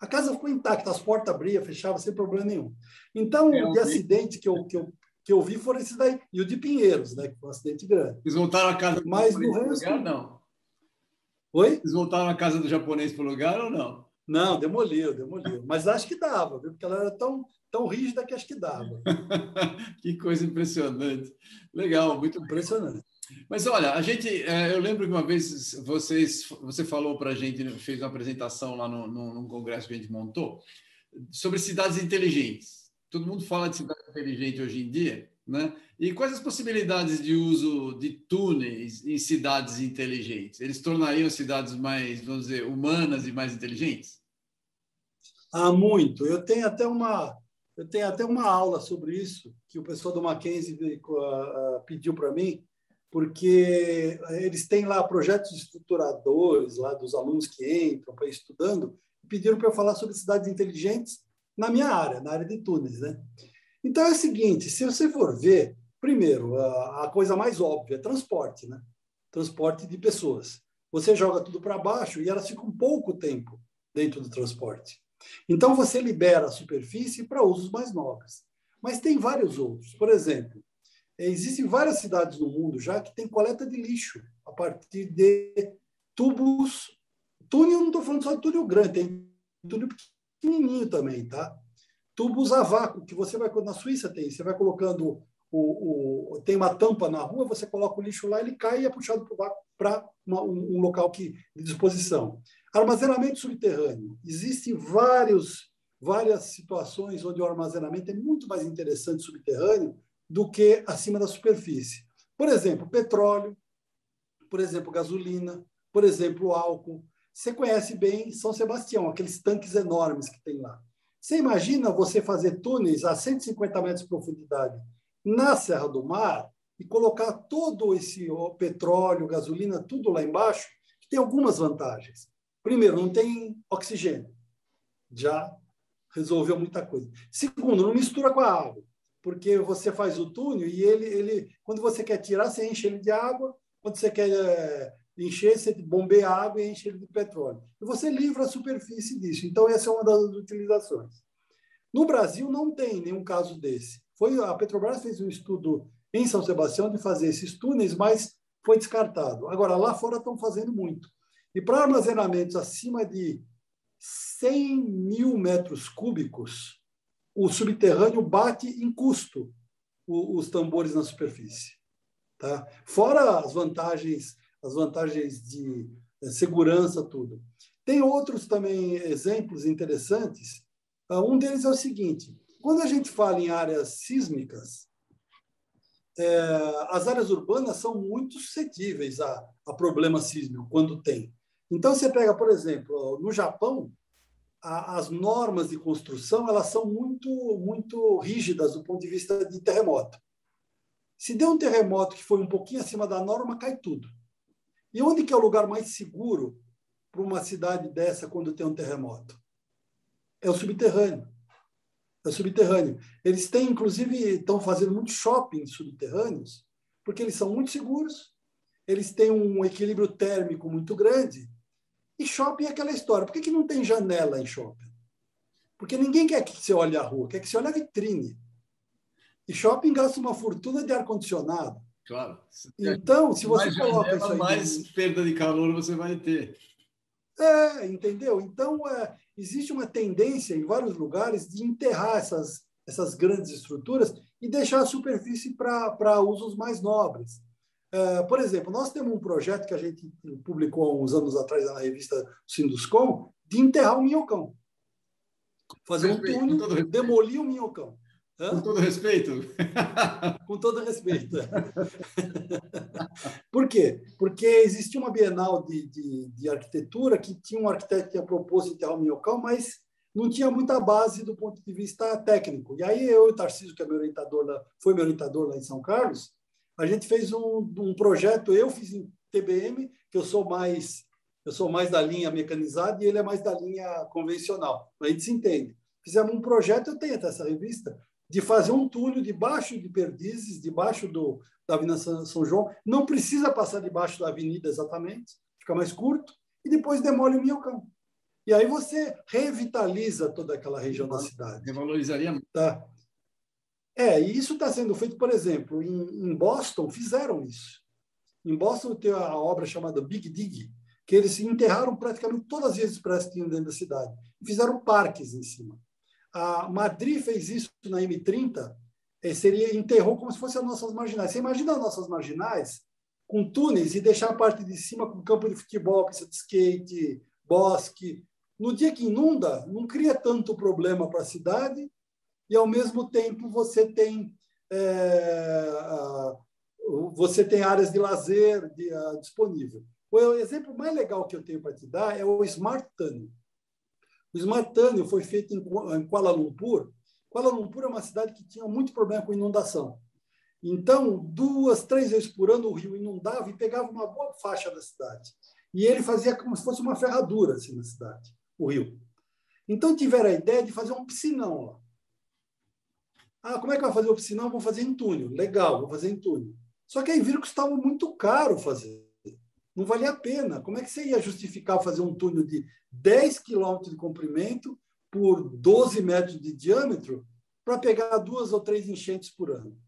A casa ficou intacta, as portas abriam, fechavam sem problema nenhum. Então, é, de acidente que eu, que, eu, que eu vi foram esses daí. E o de Pinheiros, né? Que foi um acidente grande. Eles voltaram a casa do Mas no resto. Lugar, não. Oi? Eles voltaram a casa do japonês para o lugar ou não? Não, demoliu, demoliu. Mas acho que dava, viu? porque ela era tão, tão rígida que acho que dava. que coisa impressionante. Legal, muito impressionante. Mas olha, a gente, é, eu lembro que uma vez vocês, você falou para a gente, fez uma apresentação lá no, no, num congresso que a gente montou sobre cidades inteligentes. Todo mundo fala de cidade inteligente hoje em dia, né? E quais as possibilidades de uso de túneis em cidades inteligentes? Eles tornariam cidades mais, vamos dizer, humanas e mais inteligentes? Há muito. Eu tenho até uma eu tenho até uma aula sobre isso que o pessoal do Mackenzie pediu para mim porque eles têm lá projetos estruturadores lá dos alunos que entram para estudando, pediram para eu falar sobre cidades inteligentes na minha área, na área de túneis, né? Então é o seguinte, se você for ver, primeiro, a, a coisa mais óbvia é transporte, né? Transporte de pessoas. Você joga tudo para baixo e elas ficam pouco tempo dentro do transporte. Então você libera a superfície para usos mais nobres. Mas tem vários outros. Por exemplo, Existem várias cidades no mundo já que tem coleta de lixo a partir de tubos. Túnel, não estou falando só de túnel grande, tem túnel pequenininho também, tá? Tubos a vácuo, que você vai, na Suíça tem, você vai colocando, o, o tem uma tampa na rua, você coloca o lixo lá, ele cai e é puxado para um, um local que, de disposição. Armazenamento subterrâneo. Existem vários, várias situações onde o armazenamento é muito mais interessante subterrâneo do que acima da superfície. Por exemplo, petróleo, por exemplo, gasolina, por exemplo, álcool. Você conhece bem São Sebastião, aqueles tanques enormes que tem lá. Você imagina você fazer túneis a 150 metros de profundidade na Serra do Mar e colocar todo esse petróleo, gasolina, tudo lá embaixo, que tem algumas vantagens. Primeiro, não tem oxigênio. Já resolveu muita coisa. Segundo, não mistura com a água porque você faz o túnel e ele, ele quando você quer tirar, você enche ele de água, quando você quer é, encher, você bombeia a água e enche ele de petróleo. E você livra a superfície disso. Então, essa é uma das utilizações. No Brasil, não tem nenhum caso desse. Foi A Petrobras fez um estudo em São Sebastião de fazer esses túneis, mas foi descartado. Agora, lá fora estão fazendo muito. E para armazenamentos acima de 100 mil metros cúbicos, o subterrâneo bate em custo os tambores na superfície. Tá? Fora as vantagens, as vantagens de eh, segurança, tudo. Tem outros também exemplos interessantes. Ah, um deles é o seguinte: quando a gente fala em áreas sísmicas, é, as áreas urbanas são muito suscetíveis a, a problema sísmico, quando tem. Então, você pega, por exemplo, no Japão, as normas de construção elas são muito muito rígidas do ponto de vista de terremoto. Se der um terremoto que foi um pouquinho acima da norma, cai tudo. E onde que é o lugar mais seguro para uma cidade dessa quando tem um terremoto? É o subterrâneo. É o subterrâneo. Eles têm, inclusive, estão fazendo muitos shoppings subterrâneos, porque eles são muito seguros, eles têm um equilíbrio térmico muito grande e shopping é aquela história. Por que, que não tem janela em shopping? Porque ninguém quer que você olhe a rua, quer que você olhe a vitrine. E shopping gasta uma fortuna de ar-condicionado. Claro. Então, se você mais coloca janela, isso aí. Mais perda de calor você vai ter. É, entendeu? Então, é, existe uma tendência em vários lugares de enterrar essas, essas grandes estruturas e deixar a superfície para usos mais nobres. É, por exemplo, nós temos um projeto que a gente publicou há uns anos atrás na revista Sinduscom de enterrar o minhocão. Fazer um túnel, demolir o minhocão. Hã? Com todo respeito. Com todo respeito. Por quê? Porque existia uma Bienal de, de, de, arquitetura que tinha um arquiteto que tinha proposto enterrar o minhocão, mas não tinha muita base do ponto de vista técnico. E aí eu e o Tarcísio, que é meu orientador foi meu orientador lá em São Carlos, a gente fez um, um projeto, eu fiz em TBM, que eu sou mais eu sou mais da linha mecanizada e ele é mais da linha convencional. A gente se entende. Fizemos um projeto, eu tenho até essa revista, de fazer um túnel debaixo de Perdizes, debaixo do, da Avenida São João. Não precisa passar debaixo da avenida exatamente, fica mais curto, e depois demole o Minhocão. E aí você revitaliza toda aquela região da cidade. Revalorizaria muito. Tá. É, e isso está sendo feito, por exemplo, em, em, Boston, fizeram isso. Em Boston tem a obra chamada Big Dig, que eles enterraram praticamente todas as expressas que tinham dentro da cidade. Fizeram parques em cima. A Madrid fez isso na M30, eh, seria enterrou como se fossem as nossas marginais. Você imagina as nossas marginais com túneis e deixar a parte de cima com campo de futebol, pista de skate, bosque, no dia que inunda, não cria tanto problema para a cidade e, ao mesmo tempo, você tem, é, você tem áreas de lazer de, uh, disponível. O exemplo mais legal que eu tenho para te dar é o Smart. O Smart foi feito em Kuala Lumpur. Kuala Lumpur é uma cidade que tinha muito problema com inundação. Então, duas, três vezes por ano, o rio inundava e pegava uma boa faixa da cidade. E ele fazia como se fosse uma ferradura assim, na cidade o rio. Então tiveram a ideia de fazer um piscinão lá. Ah, como é que vai fazer o piscinão? Vou fazer em túnel. Legal, vou fazer em túnel. Só que aí viram que estava muito caro fazer. Não valia a pena. Como é que você ia justificar fazer um túnel de 10 quilômetros de comprimento por 12 metros de diâmetro para pegar duas ou três enchentes por ano?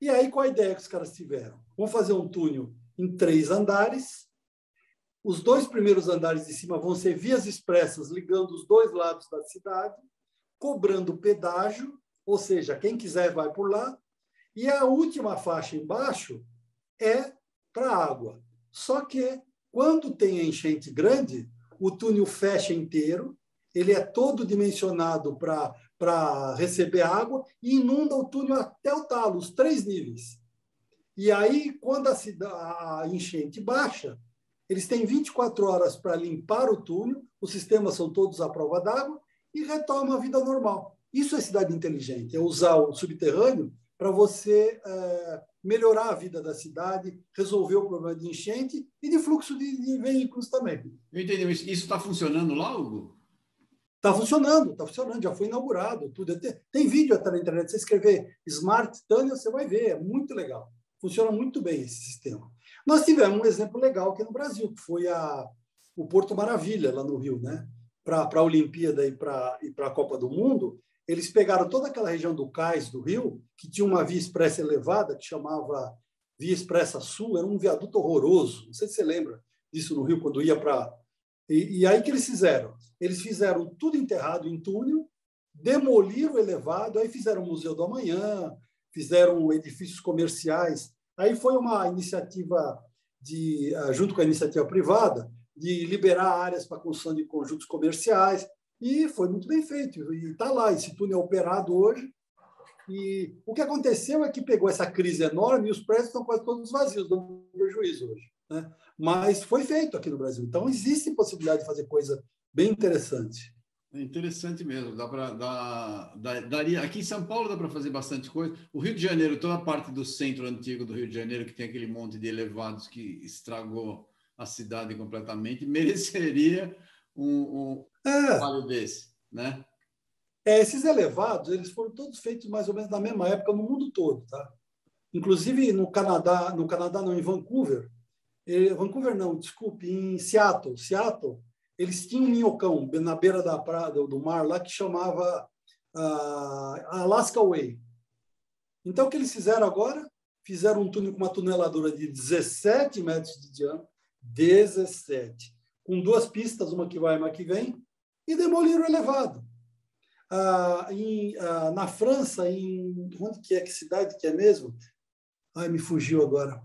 E aí, qual a ideia que os caras tiveram? Vamos fazer um túnel em três andares, os dois primeiros andares de cima vão ser vias expressas ligando os dois lados da cidade, cobrando pedágio, ou seja, quem quiser vai por lá. E a última faixa embaixo é para água. Só que quando tem enchente grande, o túnel fecha inteiro, ele é todo dimensionado para receber água e inunda o túnel até o talo, os três níveis. E aí, quando a, a enchente baixa, eles têm 24 horas para limpar o túnel, os sistemas são todos à prova d'água e retomam a vida normal. Isso é cidade inteligente, é usar o subterrâneo para você é, melhorar a vida da cidade, resolver o problema de enchente e de fluxo de, de veículos também. Eu entendi, mas isso está funcionando lá, Hugo? Está funcionando, está funcionando, já foi inaugurado. tudo. Tem, tem vídeo até na internet, você escrever Smart Tunnel, você vai ver, é muito legal. Funciona muito bem esse sistema. Nós tivemos um exemplo legal aqui no Brasil, que foi a, o Porto Maravilha, lá no Rio, né? para a Olimpíada e para a Copa do Mundo, eles pegaram toda aquela região do cais do Rio, que tinha uma via expressa elevada, que chamava Via Expressa Sul, era um viaduto horroroso. Não sei se você lembra disso no Rio, quando ia para. E, e aí que eles fizeram? Eles fizeram tudo enterrado em túnel, demoliram o elevado, aí fizeram o Museu do Amanhã, fizeram edifícios comerciais Aí foi uma iniciativa de, ah, junto com a iniciativa privada, de liberar áreas para construção de conjuntos comerciais e foi muito bem feito. E está lá, esse túnel é operado hoje. E o que aconteceu é que pegou essa crise enorme e os prédios estão quase todos vazios, dando prejuízo hoje. Né? Mas foi feito aqui no Brasil. Então, existe possibilidade de fazer coisa bem interessante. É interessante mesmo, dá para dar, daria aqui em São Paulo dá para fazer bastante coisa. O Rio de Janeiro, toda a parte do centro antigo do Rio de Janeiro que tem aquele monte de elevados que estragou a cidade completamente, mereceria um, um é. trabalho desse, né? É, esses elevados, eles foram todos feitos mais ou menos na mesma época no mundo todo, tá? Inclusive no Canadá, no Canadá não, em Vancouver, eh, Vancouver não, desculpe, em Seattle, Seattle eles tinham um minhocão na beira da praia, do mar lá que chamava uh, Alaska Way. Então, o que eles fizeram agora? Fizeram um túnel com uma tuneladora de 17 metros de diâmetro, 17, com duas pistas, uma que vai e uma que vem, e demoliram o elevado. Ah, em, ah, na França, em onde que é que cidade que é mesmo? Ai, me fugiu agora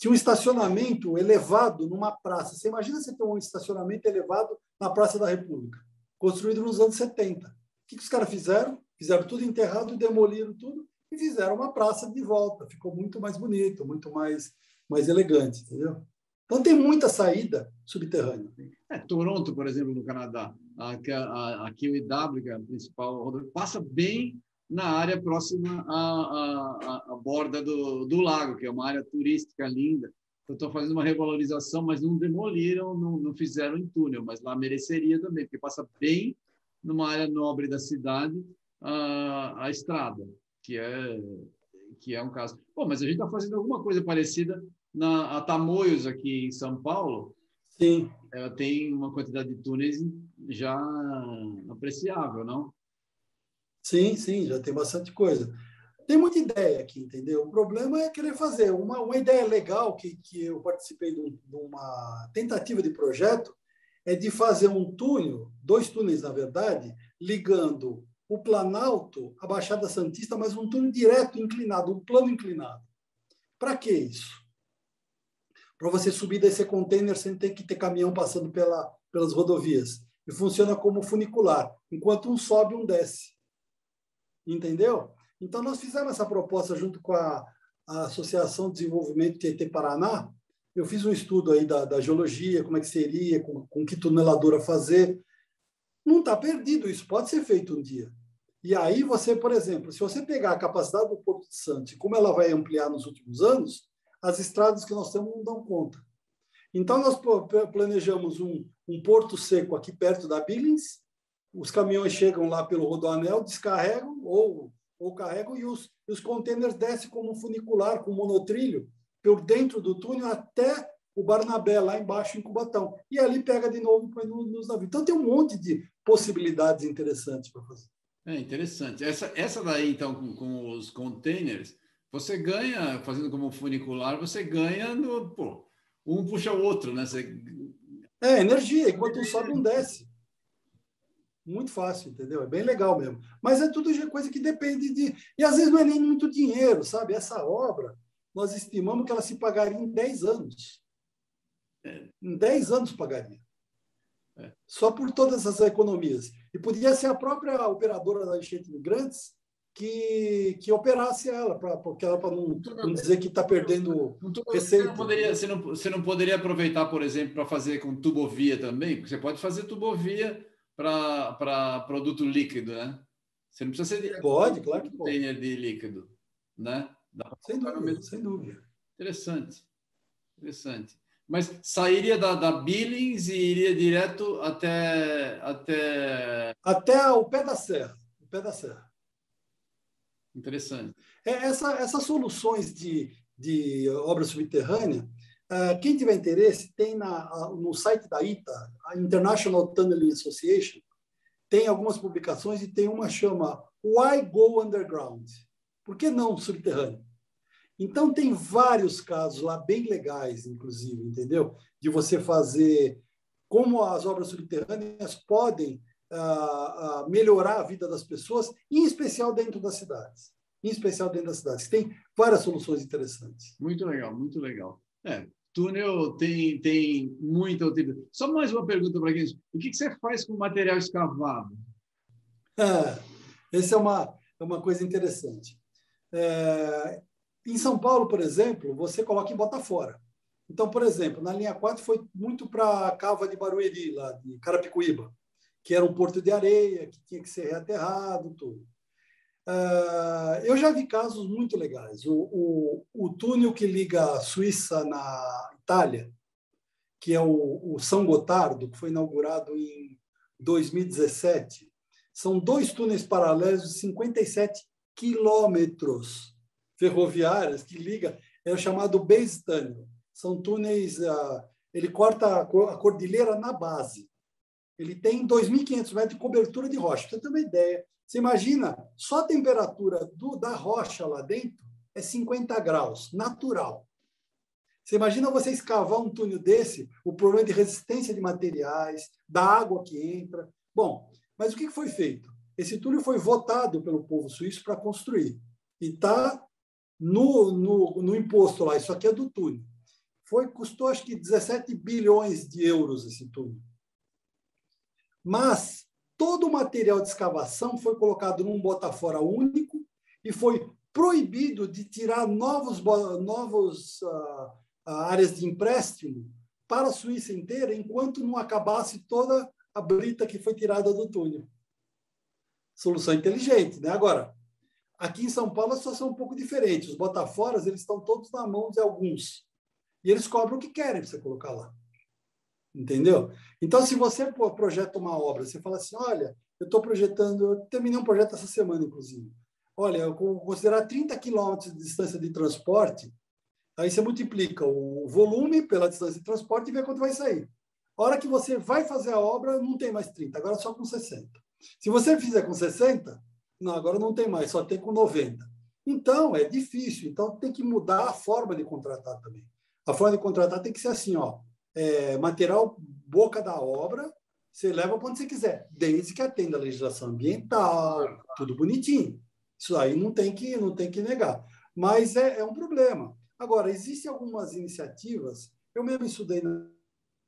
tinha um estacionamento elevado numa praça. Você imagina você ter um estacionamento elevado na Praça da República, construído nos anos 70. O que, que os caras fizeram? Fizeram tudo enterrado, demoliram tudo e fizeram uma praça de volta. Ficou muito mais bonito, muito mais, mais elegante, entendeu? Então tem muita saída subterrânea. É, Toronto, por exemplo, no Canadá, a, aqui o IW, que é a principal, passa bem na área próxima à, à, à borda do, do, lago, que é uma área turística linda. Eu estou fazendo uma revalorização, mas não demoliram, não, não fizeram em túnel, mas lá mereceria também, porque passa bem numa área nobre da cidade a, a estrada, que é que é um caso. Bom, mas a gente está fazendo alguma coisa parecida na a Tamoios aqui em São Paulo. Sim. Ela tem uma quantidade de túneis já apreciável, não? Sim, sim, já tem bastante coisa. Tem muita ideia aqui, entendeu? O problema é querer fazer. Uma, uma ideia legal que, que eu participei de, uma tentativa de projeto é de fazer um túnel, dois túneis, na verdade, ligando o Planalto à Baixada Santista, mas um túnel direto, inclinado, um plano inclinado. Para que isso? Para você subir desse container sem ter que ter caminhão passando pela, pelas rodovias. E funciona como funicular. Enquanto um sobe, um desce. Entendeu? Então, nós fizemos essa proposta junto com a, a Associação de Desenvolvimento Tietê Paraná. Eu fiz um estudo aí da, da geologia, como é que seria, com, com que tuneladora fazer. Não está perdido, isso pode ser feito um dia. E aí você, por exemplo, se você pegar a capacidade do Porto de Santos como ela vai ampliar nos últimos anos, as estradas que nós temos não dão conta. Então, nós planejamos um, um porto seco aqui perto da Billings, os caminhões chegam lá pelo rodoanel, descarregam ou, ou carregam e os, os containers descem como um funicular, com monotrilho, por dentro do túnel até o Barnabé, lá embaixo em Cubatão. E ali pega de novo põe nos navios. Então, tem um monte de possibilidades interessantes para fazer. É interessante. Essa, essa daí, então, com, com, os containers, você ganha, fazendo como funicular, você ganha no. Pô, um puxa o outro, né? Você... É, energia, enquanto um sobe, um desce. Muito fácil, entendeu? É bem legal mesmo. Mas é tudo coisa que depende de. E às vezes não é nem muito dinheiro, sabe? Essa obra, nós estimamos que ela se pagaria em 10 anos. É. Em 10 anos pagaria. É. Só por todas essas economias. E podia ser a própria operadora da enchente migrantes que, que operasse ela, pra, porque ela para não, não, dizer que está perdendo receita. Você não, poderia, você, não, você não poderia aproveitar, por exemplo, para fazer com tubovia também? Você pode fazer tubovia para produto líquido, né? Você não precisa ser pode, claro que pode. de líquido, né? sem dúvida, sem dúvida. Interessante, interessante. Mas sairia da, da Billings e iria direto até até até o pé da serra, o pé da serra. Interessante. É, essa, essas soluções de, de obra subterrânea, uh, quem tiver interesse, tem na, no site da ITA, a International Tunneling Association, tem algumas publicações e tem uma chama Why Go Underground? Por que não subterrâneo? Então, tem vários casos lá, bem legais, inclusive, entendeu? De você fazer como as obras subterrâneas podem uh, uh, melhorar a vida das pessoas, em especial dentro das cidades. Em especial dentro das cidades. Tem várias soluções interessantes. Muito legal, muito legal. É, túnel tem, tem muita utilidade. Só mais uma pergunta para quem. O que, que você faz com material escavado? É, essa é uma, é uma coisa interessante. É, em São Paulo, por exemplo, você coloca e bota fora. Então, por exemplo, na linha 4 foi muito para a cava de Barueri, lá de Carapicuíba, que era um porto de areia, que tinha que ser reaterrado, tudo. Uh, eu já vi casos muito legais. O, o, o, túnel que liga a Suíça na Itália, que é o, o São Gotardo, que foi inaugurado em 2017, são dois túneis paralelos de 57 quilômetros ferroviárias que liga, é o chamado base tunnel. São túneis, uh, ele corta a cordilheira na base. Ele tem 2.500 metros de cobertura de rocha. Você ter uma ideia, você imagina, só a temperatura do, da rocha lá dentro é 50 graus, natural. Você imagina você escavar um túnel desse, o problema de resistência de materiais, da água que entra. Bom, mas o que foi feito? Esse túnel foi votado pelo povo suíço para construir. E está no, no, no imposto lá, isso aqui é do túnel. Foi, custou acho que 17 bilhões de euros esse túnel. Mas todo o material de escavação foi colocado num bota-fora único e foi proibido de tirar novos, novos uh, áreas de empréstimo para a Suíça inteira enquanto não acabasse toda a brita que foi tirada do túnel. Solução inteligente, né? Agora, aqui em São Paulo a situação é um pouco diferente. Os botaforas, eles estão todos na mão de alguns. E eles cobram o que querem para você colocar lá. Entendeu? Então, se você projeta uma obra, você fala assim, olha, eu estou projetando, eu terminei um projeto essa semana, inclusive. Olha, eu considerar 30 quilômetros de distância de transporte, Aí você multiplica o volume pela distância de transporte e vê quanto vai sair. A hora que você vai fazer a obra, não tem mais 30, agora só com 60. Se você fizer com 60, não, agora não tem mais, só tem com 90. Então, é difícil. Então, tem que mudar a forma de contratar também. A forma de contratar tem que ser assim, ó, é, material boca da obra, você leva onde você quiser, desde que atenda a legislação ambiental, tudo bonitinho. Isso aí não tem que, não tem que negar. Mas é, é um problema. Agora, existem algumas iniciativas, eu mesmo estudei na,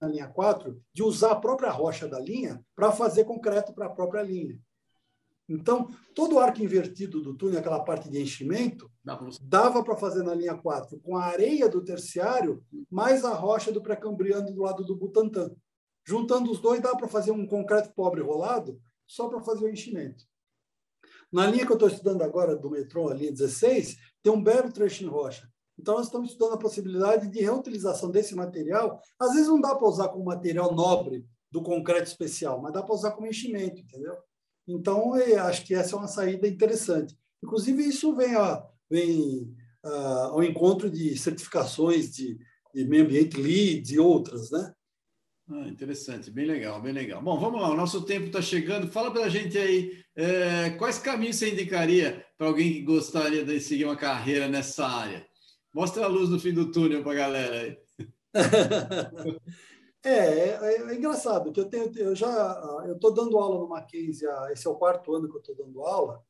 na linha 4, de usar a própria rocha da linha para fazer concreto para a própria linha. Então, todo o arco invertido do túnel, aquela parte de enchimento, dava para fazer na linha 4 com a areia do terciário mais a rocha do pré-cambriano do lado do Butantã. Juntando os dois, dá para fazer um concreto pobre rolado só para fazer o enchimento. Na linha que eu estou estudando agora, do metrô, a linha 16, tem um belo trecho em rocha. Então, nós estamos estudando a possibilidade de reutilização desse material. Às vezes, não dá para usar como material nobre do concreto especial, mas dá para usar como enchimento, entendeu? Então, acho que essa é uma saída interessante. Inclusive, isso vem, ó, vem uh, ao encontro de certificações de, de meio ambiente LEED e outras, né? Ah, interessante, bem legal, bem legal. Bom, vamos lá, o nosso tempo está chegando. Fala para a gente aí, é, quais caminhos você indicaria para alguém que gostaria de seguir uma carreira nessa área? Mostra a luz no fim do túnel para a galera aí. É, é, é, engraçado que eu tenho, eu já, eu estou dando aula no Mackenzie, esse é o quarto ano que eu estou dando aula,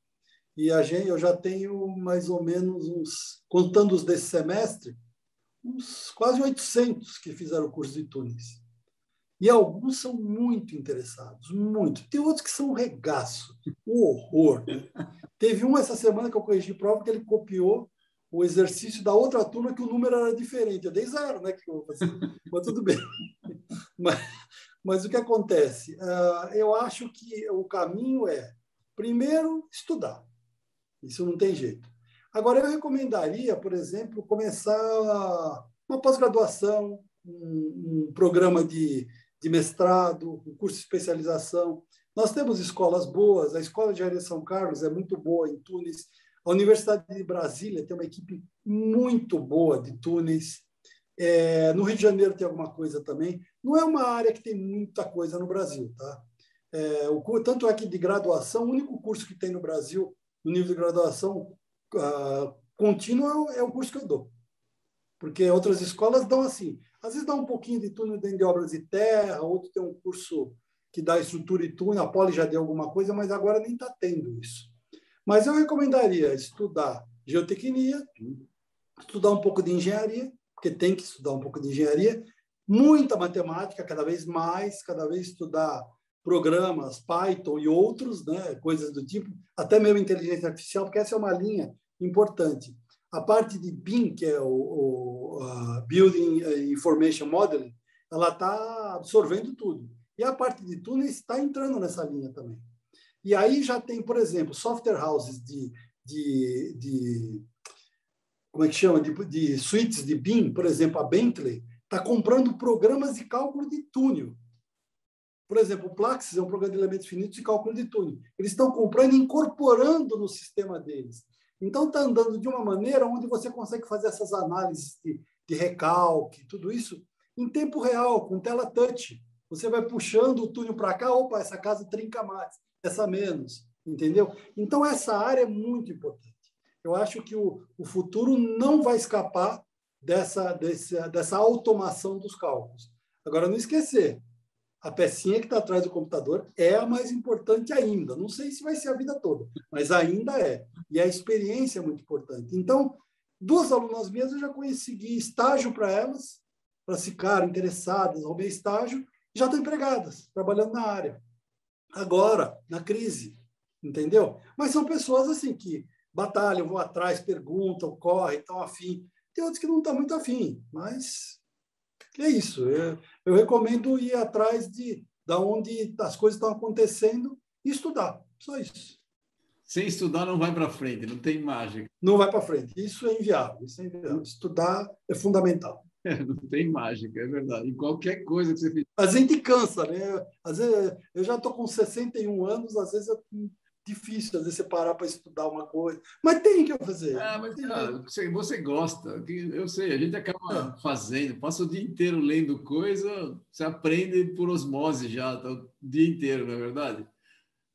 e a gente, eu já tenho mais ou menos uns, contando os desse semestre, uns quase 800 que fizeram o curso de túneis. E alguns são muito interessados, muito. Tem outros que são um regaço, um horror. Né? Teve um essa semana que eu corrigi prova que ele copiou o exercício da outra turma que o número era diferente. Eu dei zero, né? Mas tudo bem. Mas, mas o que acontece? Uh, eu acho que o caminho é, primeiro, estudar. Isso não tem jeito. Agora, eu recomendaria, por exemplo, começar uma pós-graduação, um, um, programa de, de mestrado, um curso de especialização. Nós temos escolas boas, a Escola de Engenharia São Carlos é muito boa em Tunis, a Universidade de Brasília tem uma equipe muito boa de túneis. É, no Rio de Janeiro tem alguma coisa também. Não é uma área que tem muita coisa no Brasil, tá? É, o, tanto é que de graduação, o único curso que tem no Brasil, no nível de graduação uh, contínua, é o curso que eu dou. Porque outras escolas dão assim. Às vezes dá um pouquinho de túnel dentro de obras de terra, outro tem um curso que dá estrutura e túnel, a Poli já deu alguma coisa, mas agora nem está tendo isso. Mas eu recomendaria estudar geotecnia, estudar um pouco de engenharia, porque tem que estudar um pouco de engenharia, muita matemática, cada vez mais, cada vez estudar programas, Python e outros, né, coisas do tipo, até mesmo inteligência artificial, porque essa é uma linha importante. A parte de BIM, que é o, o uh, Building Information Modeling, ela está absorvendo tudo. E a parte de túneis está entrando nessa linha também. E aí já tem, por exemplo, software houses de, de, de como é que chama, de, de suítes de BIM, por exemplo, a Bentley está comprando programas de cálculo de túnel. Por exemplo, o Plaxis é um programa de elementos finitos de cálculo de túnel. Eles estão comprando e incorporando no sistema deles. Então, está andando de uma maneira onde você consegue fazer essas análises de, de recalque, tudo isso, em tempo real, com tela touch. Você vai puxando o túnel para cá, opa, essa casa trinca mais essa menos, entendeu? Então, essa área é muito importante. Eu acho que o, o futuro não vai escapar dessa, dessa, dessa automação dos cálculos. Agora, não esquecer, a pecinha que está atrás do computador é a mais importante ainda. Não sei se vai ser a vida toda, mas ainda é. E a experiência é muito importante. Então, duas alunas minhas eu já consegui estágio para elas, para ficar interessadas, roubei estágio, e já estão empregadas, trabalhando na área agora, na crise, entendeu? Mas são pessoas assim que batalham, vão atrás, perguntam, correm, estão afim. Tem outros que não estão muito afim, mas É isso. Eu, eu recomendo ir atrás de da onde as coisas estão acontecendo e estudar. Só isso. Sem estudar não vai para frente, não tem mágica. Não vai para frente. Isso é inviável. Isso é inviável. Estudar é fundamental. É, não tem mágica, é verdade. Em qualquer coisa que você fizer. A gente cansa, né? Às vezes, eu já estou com 61 anos, às vezes é difícil, às vezes você parar para estudar uma coisa. Mas tem que fazer. Ah, mas cara, você, você gosta. Eu sei, a gente acaba é. fazendo, passa o dia inteiro lendo coisa, você aprende por osmose já, tá o dia inteiro, não é verdade?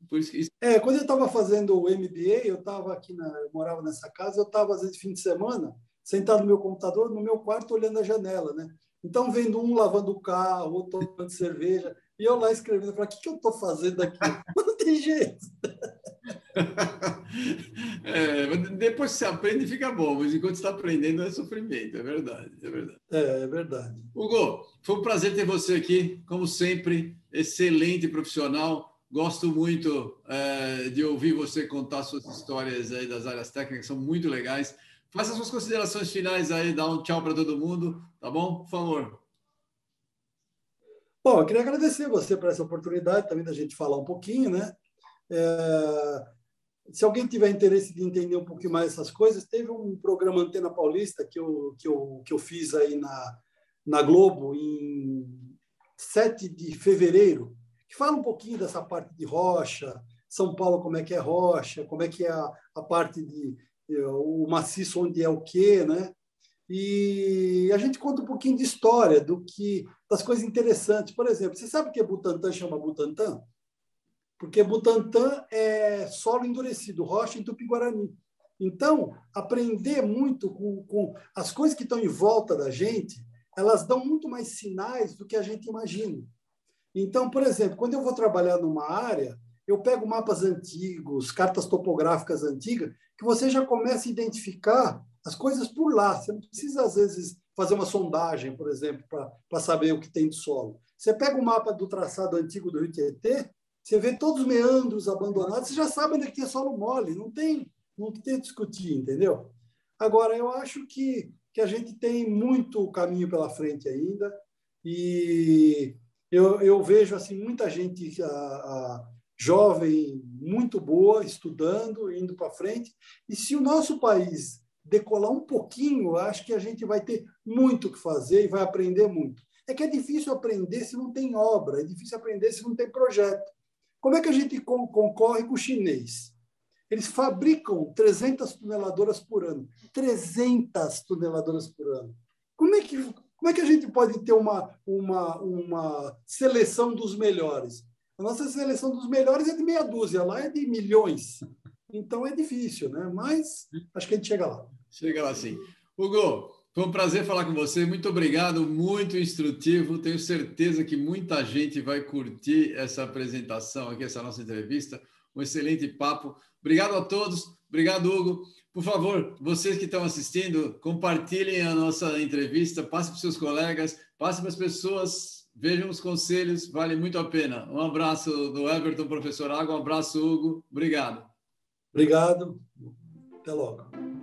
Por isso que isso... É, quando eu estava fazendo o MBA, eu estava aqui, na, eu morava nessa casa, eu estava às vezes fim de semana, sentado no meu computador, no meu quarto, olhando a janela, né? Então, vendo um lavando o carro, outro tomando cerveja, e eu lá escrevendo, eu falei, o que, que eu estou fazendo aqui? Não tem jeito. É, depois que você aprende, fica bom, mas enquanto está aprendendo é sofrimento, é verdade, é verdade. É, é verdade. Hugo, foi um prazer ter você aqui, como sempre, excelente profissional. Gosto muito é, de ouvir você contar suas histórias aí das áreas técnicas, são muito legais. Faça suas considerações finais aí, dá um tchau para todo mundo, tá bom? Por favor. Bom, eu queria agradecer você por essa oportunidade também da gente falar um pouquinho, né? É, se alguém tiver interesse de entender um pouquinho mais essas coisas, teve um programa Antena Paulista que eu, que eu, que eu fiz aí na, na Globo em 7 de fevereiro, que fala um pouquinho dessa parte de rocha, São Paulo como é que é rocha, como é que é a, a parte de o maciço onde é o quê, né? E a gente conta um pouquinho de história do que das coisas interessantes. Por exemplo, você sabe que Butantã chama Butantã? Porque Butantã é solo endurecido, rocha em Tupi-Guarani. Então, aprender muito com, com as coisas que estão em volta da gente, elas dão muito mais sinais do que a gente imagina. Então, por exemplo, quando eu vou trabalhar numa área, eu pego mapas antigos, cartas topográficas antigas, que você já começa a identificar as coisas por lá. Você não precisa, às vezes, fazer uma sondagem, por exemplo, para saber o que tem de solo. Você pega o mapa do traçado antigo do Rio Tietê, você vê todos os meandros abandonados, você já sabe onde é que tem solo mole, não tem, não tem que discutir, entendeu? Agora, eu acho que, que a gente tem muito caminho pela frente ainda e eu, eu vejo assim muita gente a, a, jovem muito boa, estudando, indo para frente. E se o nosso país decolar um pouquinho, acho que a gente vai ter muito o que fazer e vai aprender muito. É que é difícil aprender se não tem obra, é difícil aprender se não tem projeto. Como é que a gente concorre com o chinês? Eles fabricam 300 toneladoras por ano. 300 toneladoras por ano. Como é que, como é que a gente pode ter uma, uma, uma seleção dos melhores? A nossa seleção dos melhores é de meia dúzia, lá é de milhões. Então é difícil, né? Mas acho que a gente chega lá. Chega lá sim. Hugo, foi um prazer falar com você. Muito obrigado, muito instrutivo. Tenho certeza que muita gente vai curtir essa apresentação aqui, essa nossa entrevista. Um excelente papo. Obrigado a todos. Obrigado, Hugo. Por favor, vocês que estão assistindo, compartilhem a nossa entrevista, passe para seus colegas, passe para as pessoas Vejam os conselhos, vale muito a pena. Um abraço do Everton, professor Água, um abraço, Hugo. Obrigado. Obrigado. Até logo.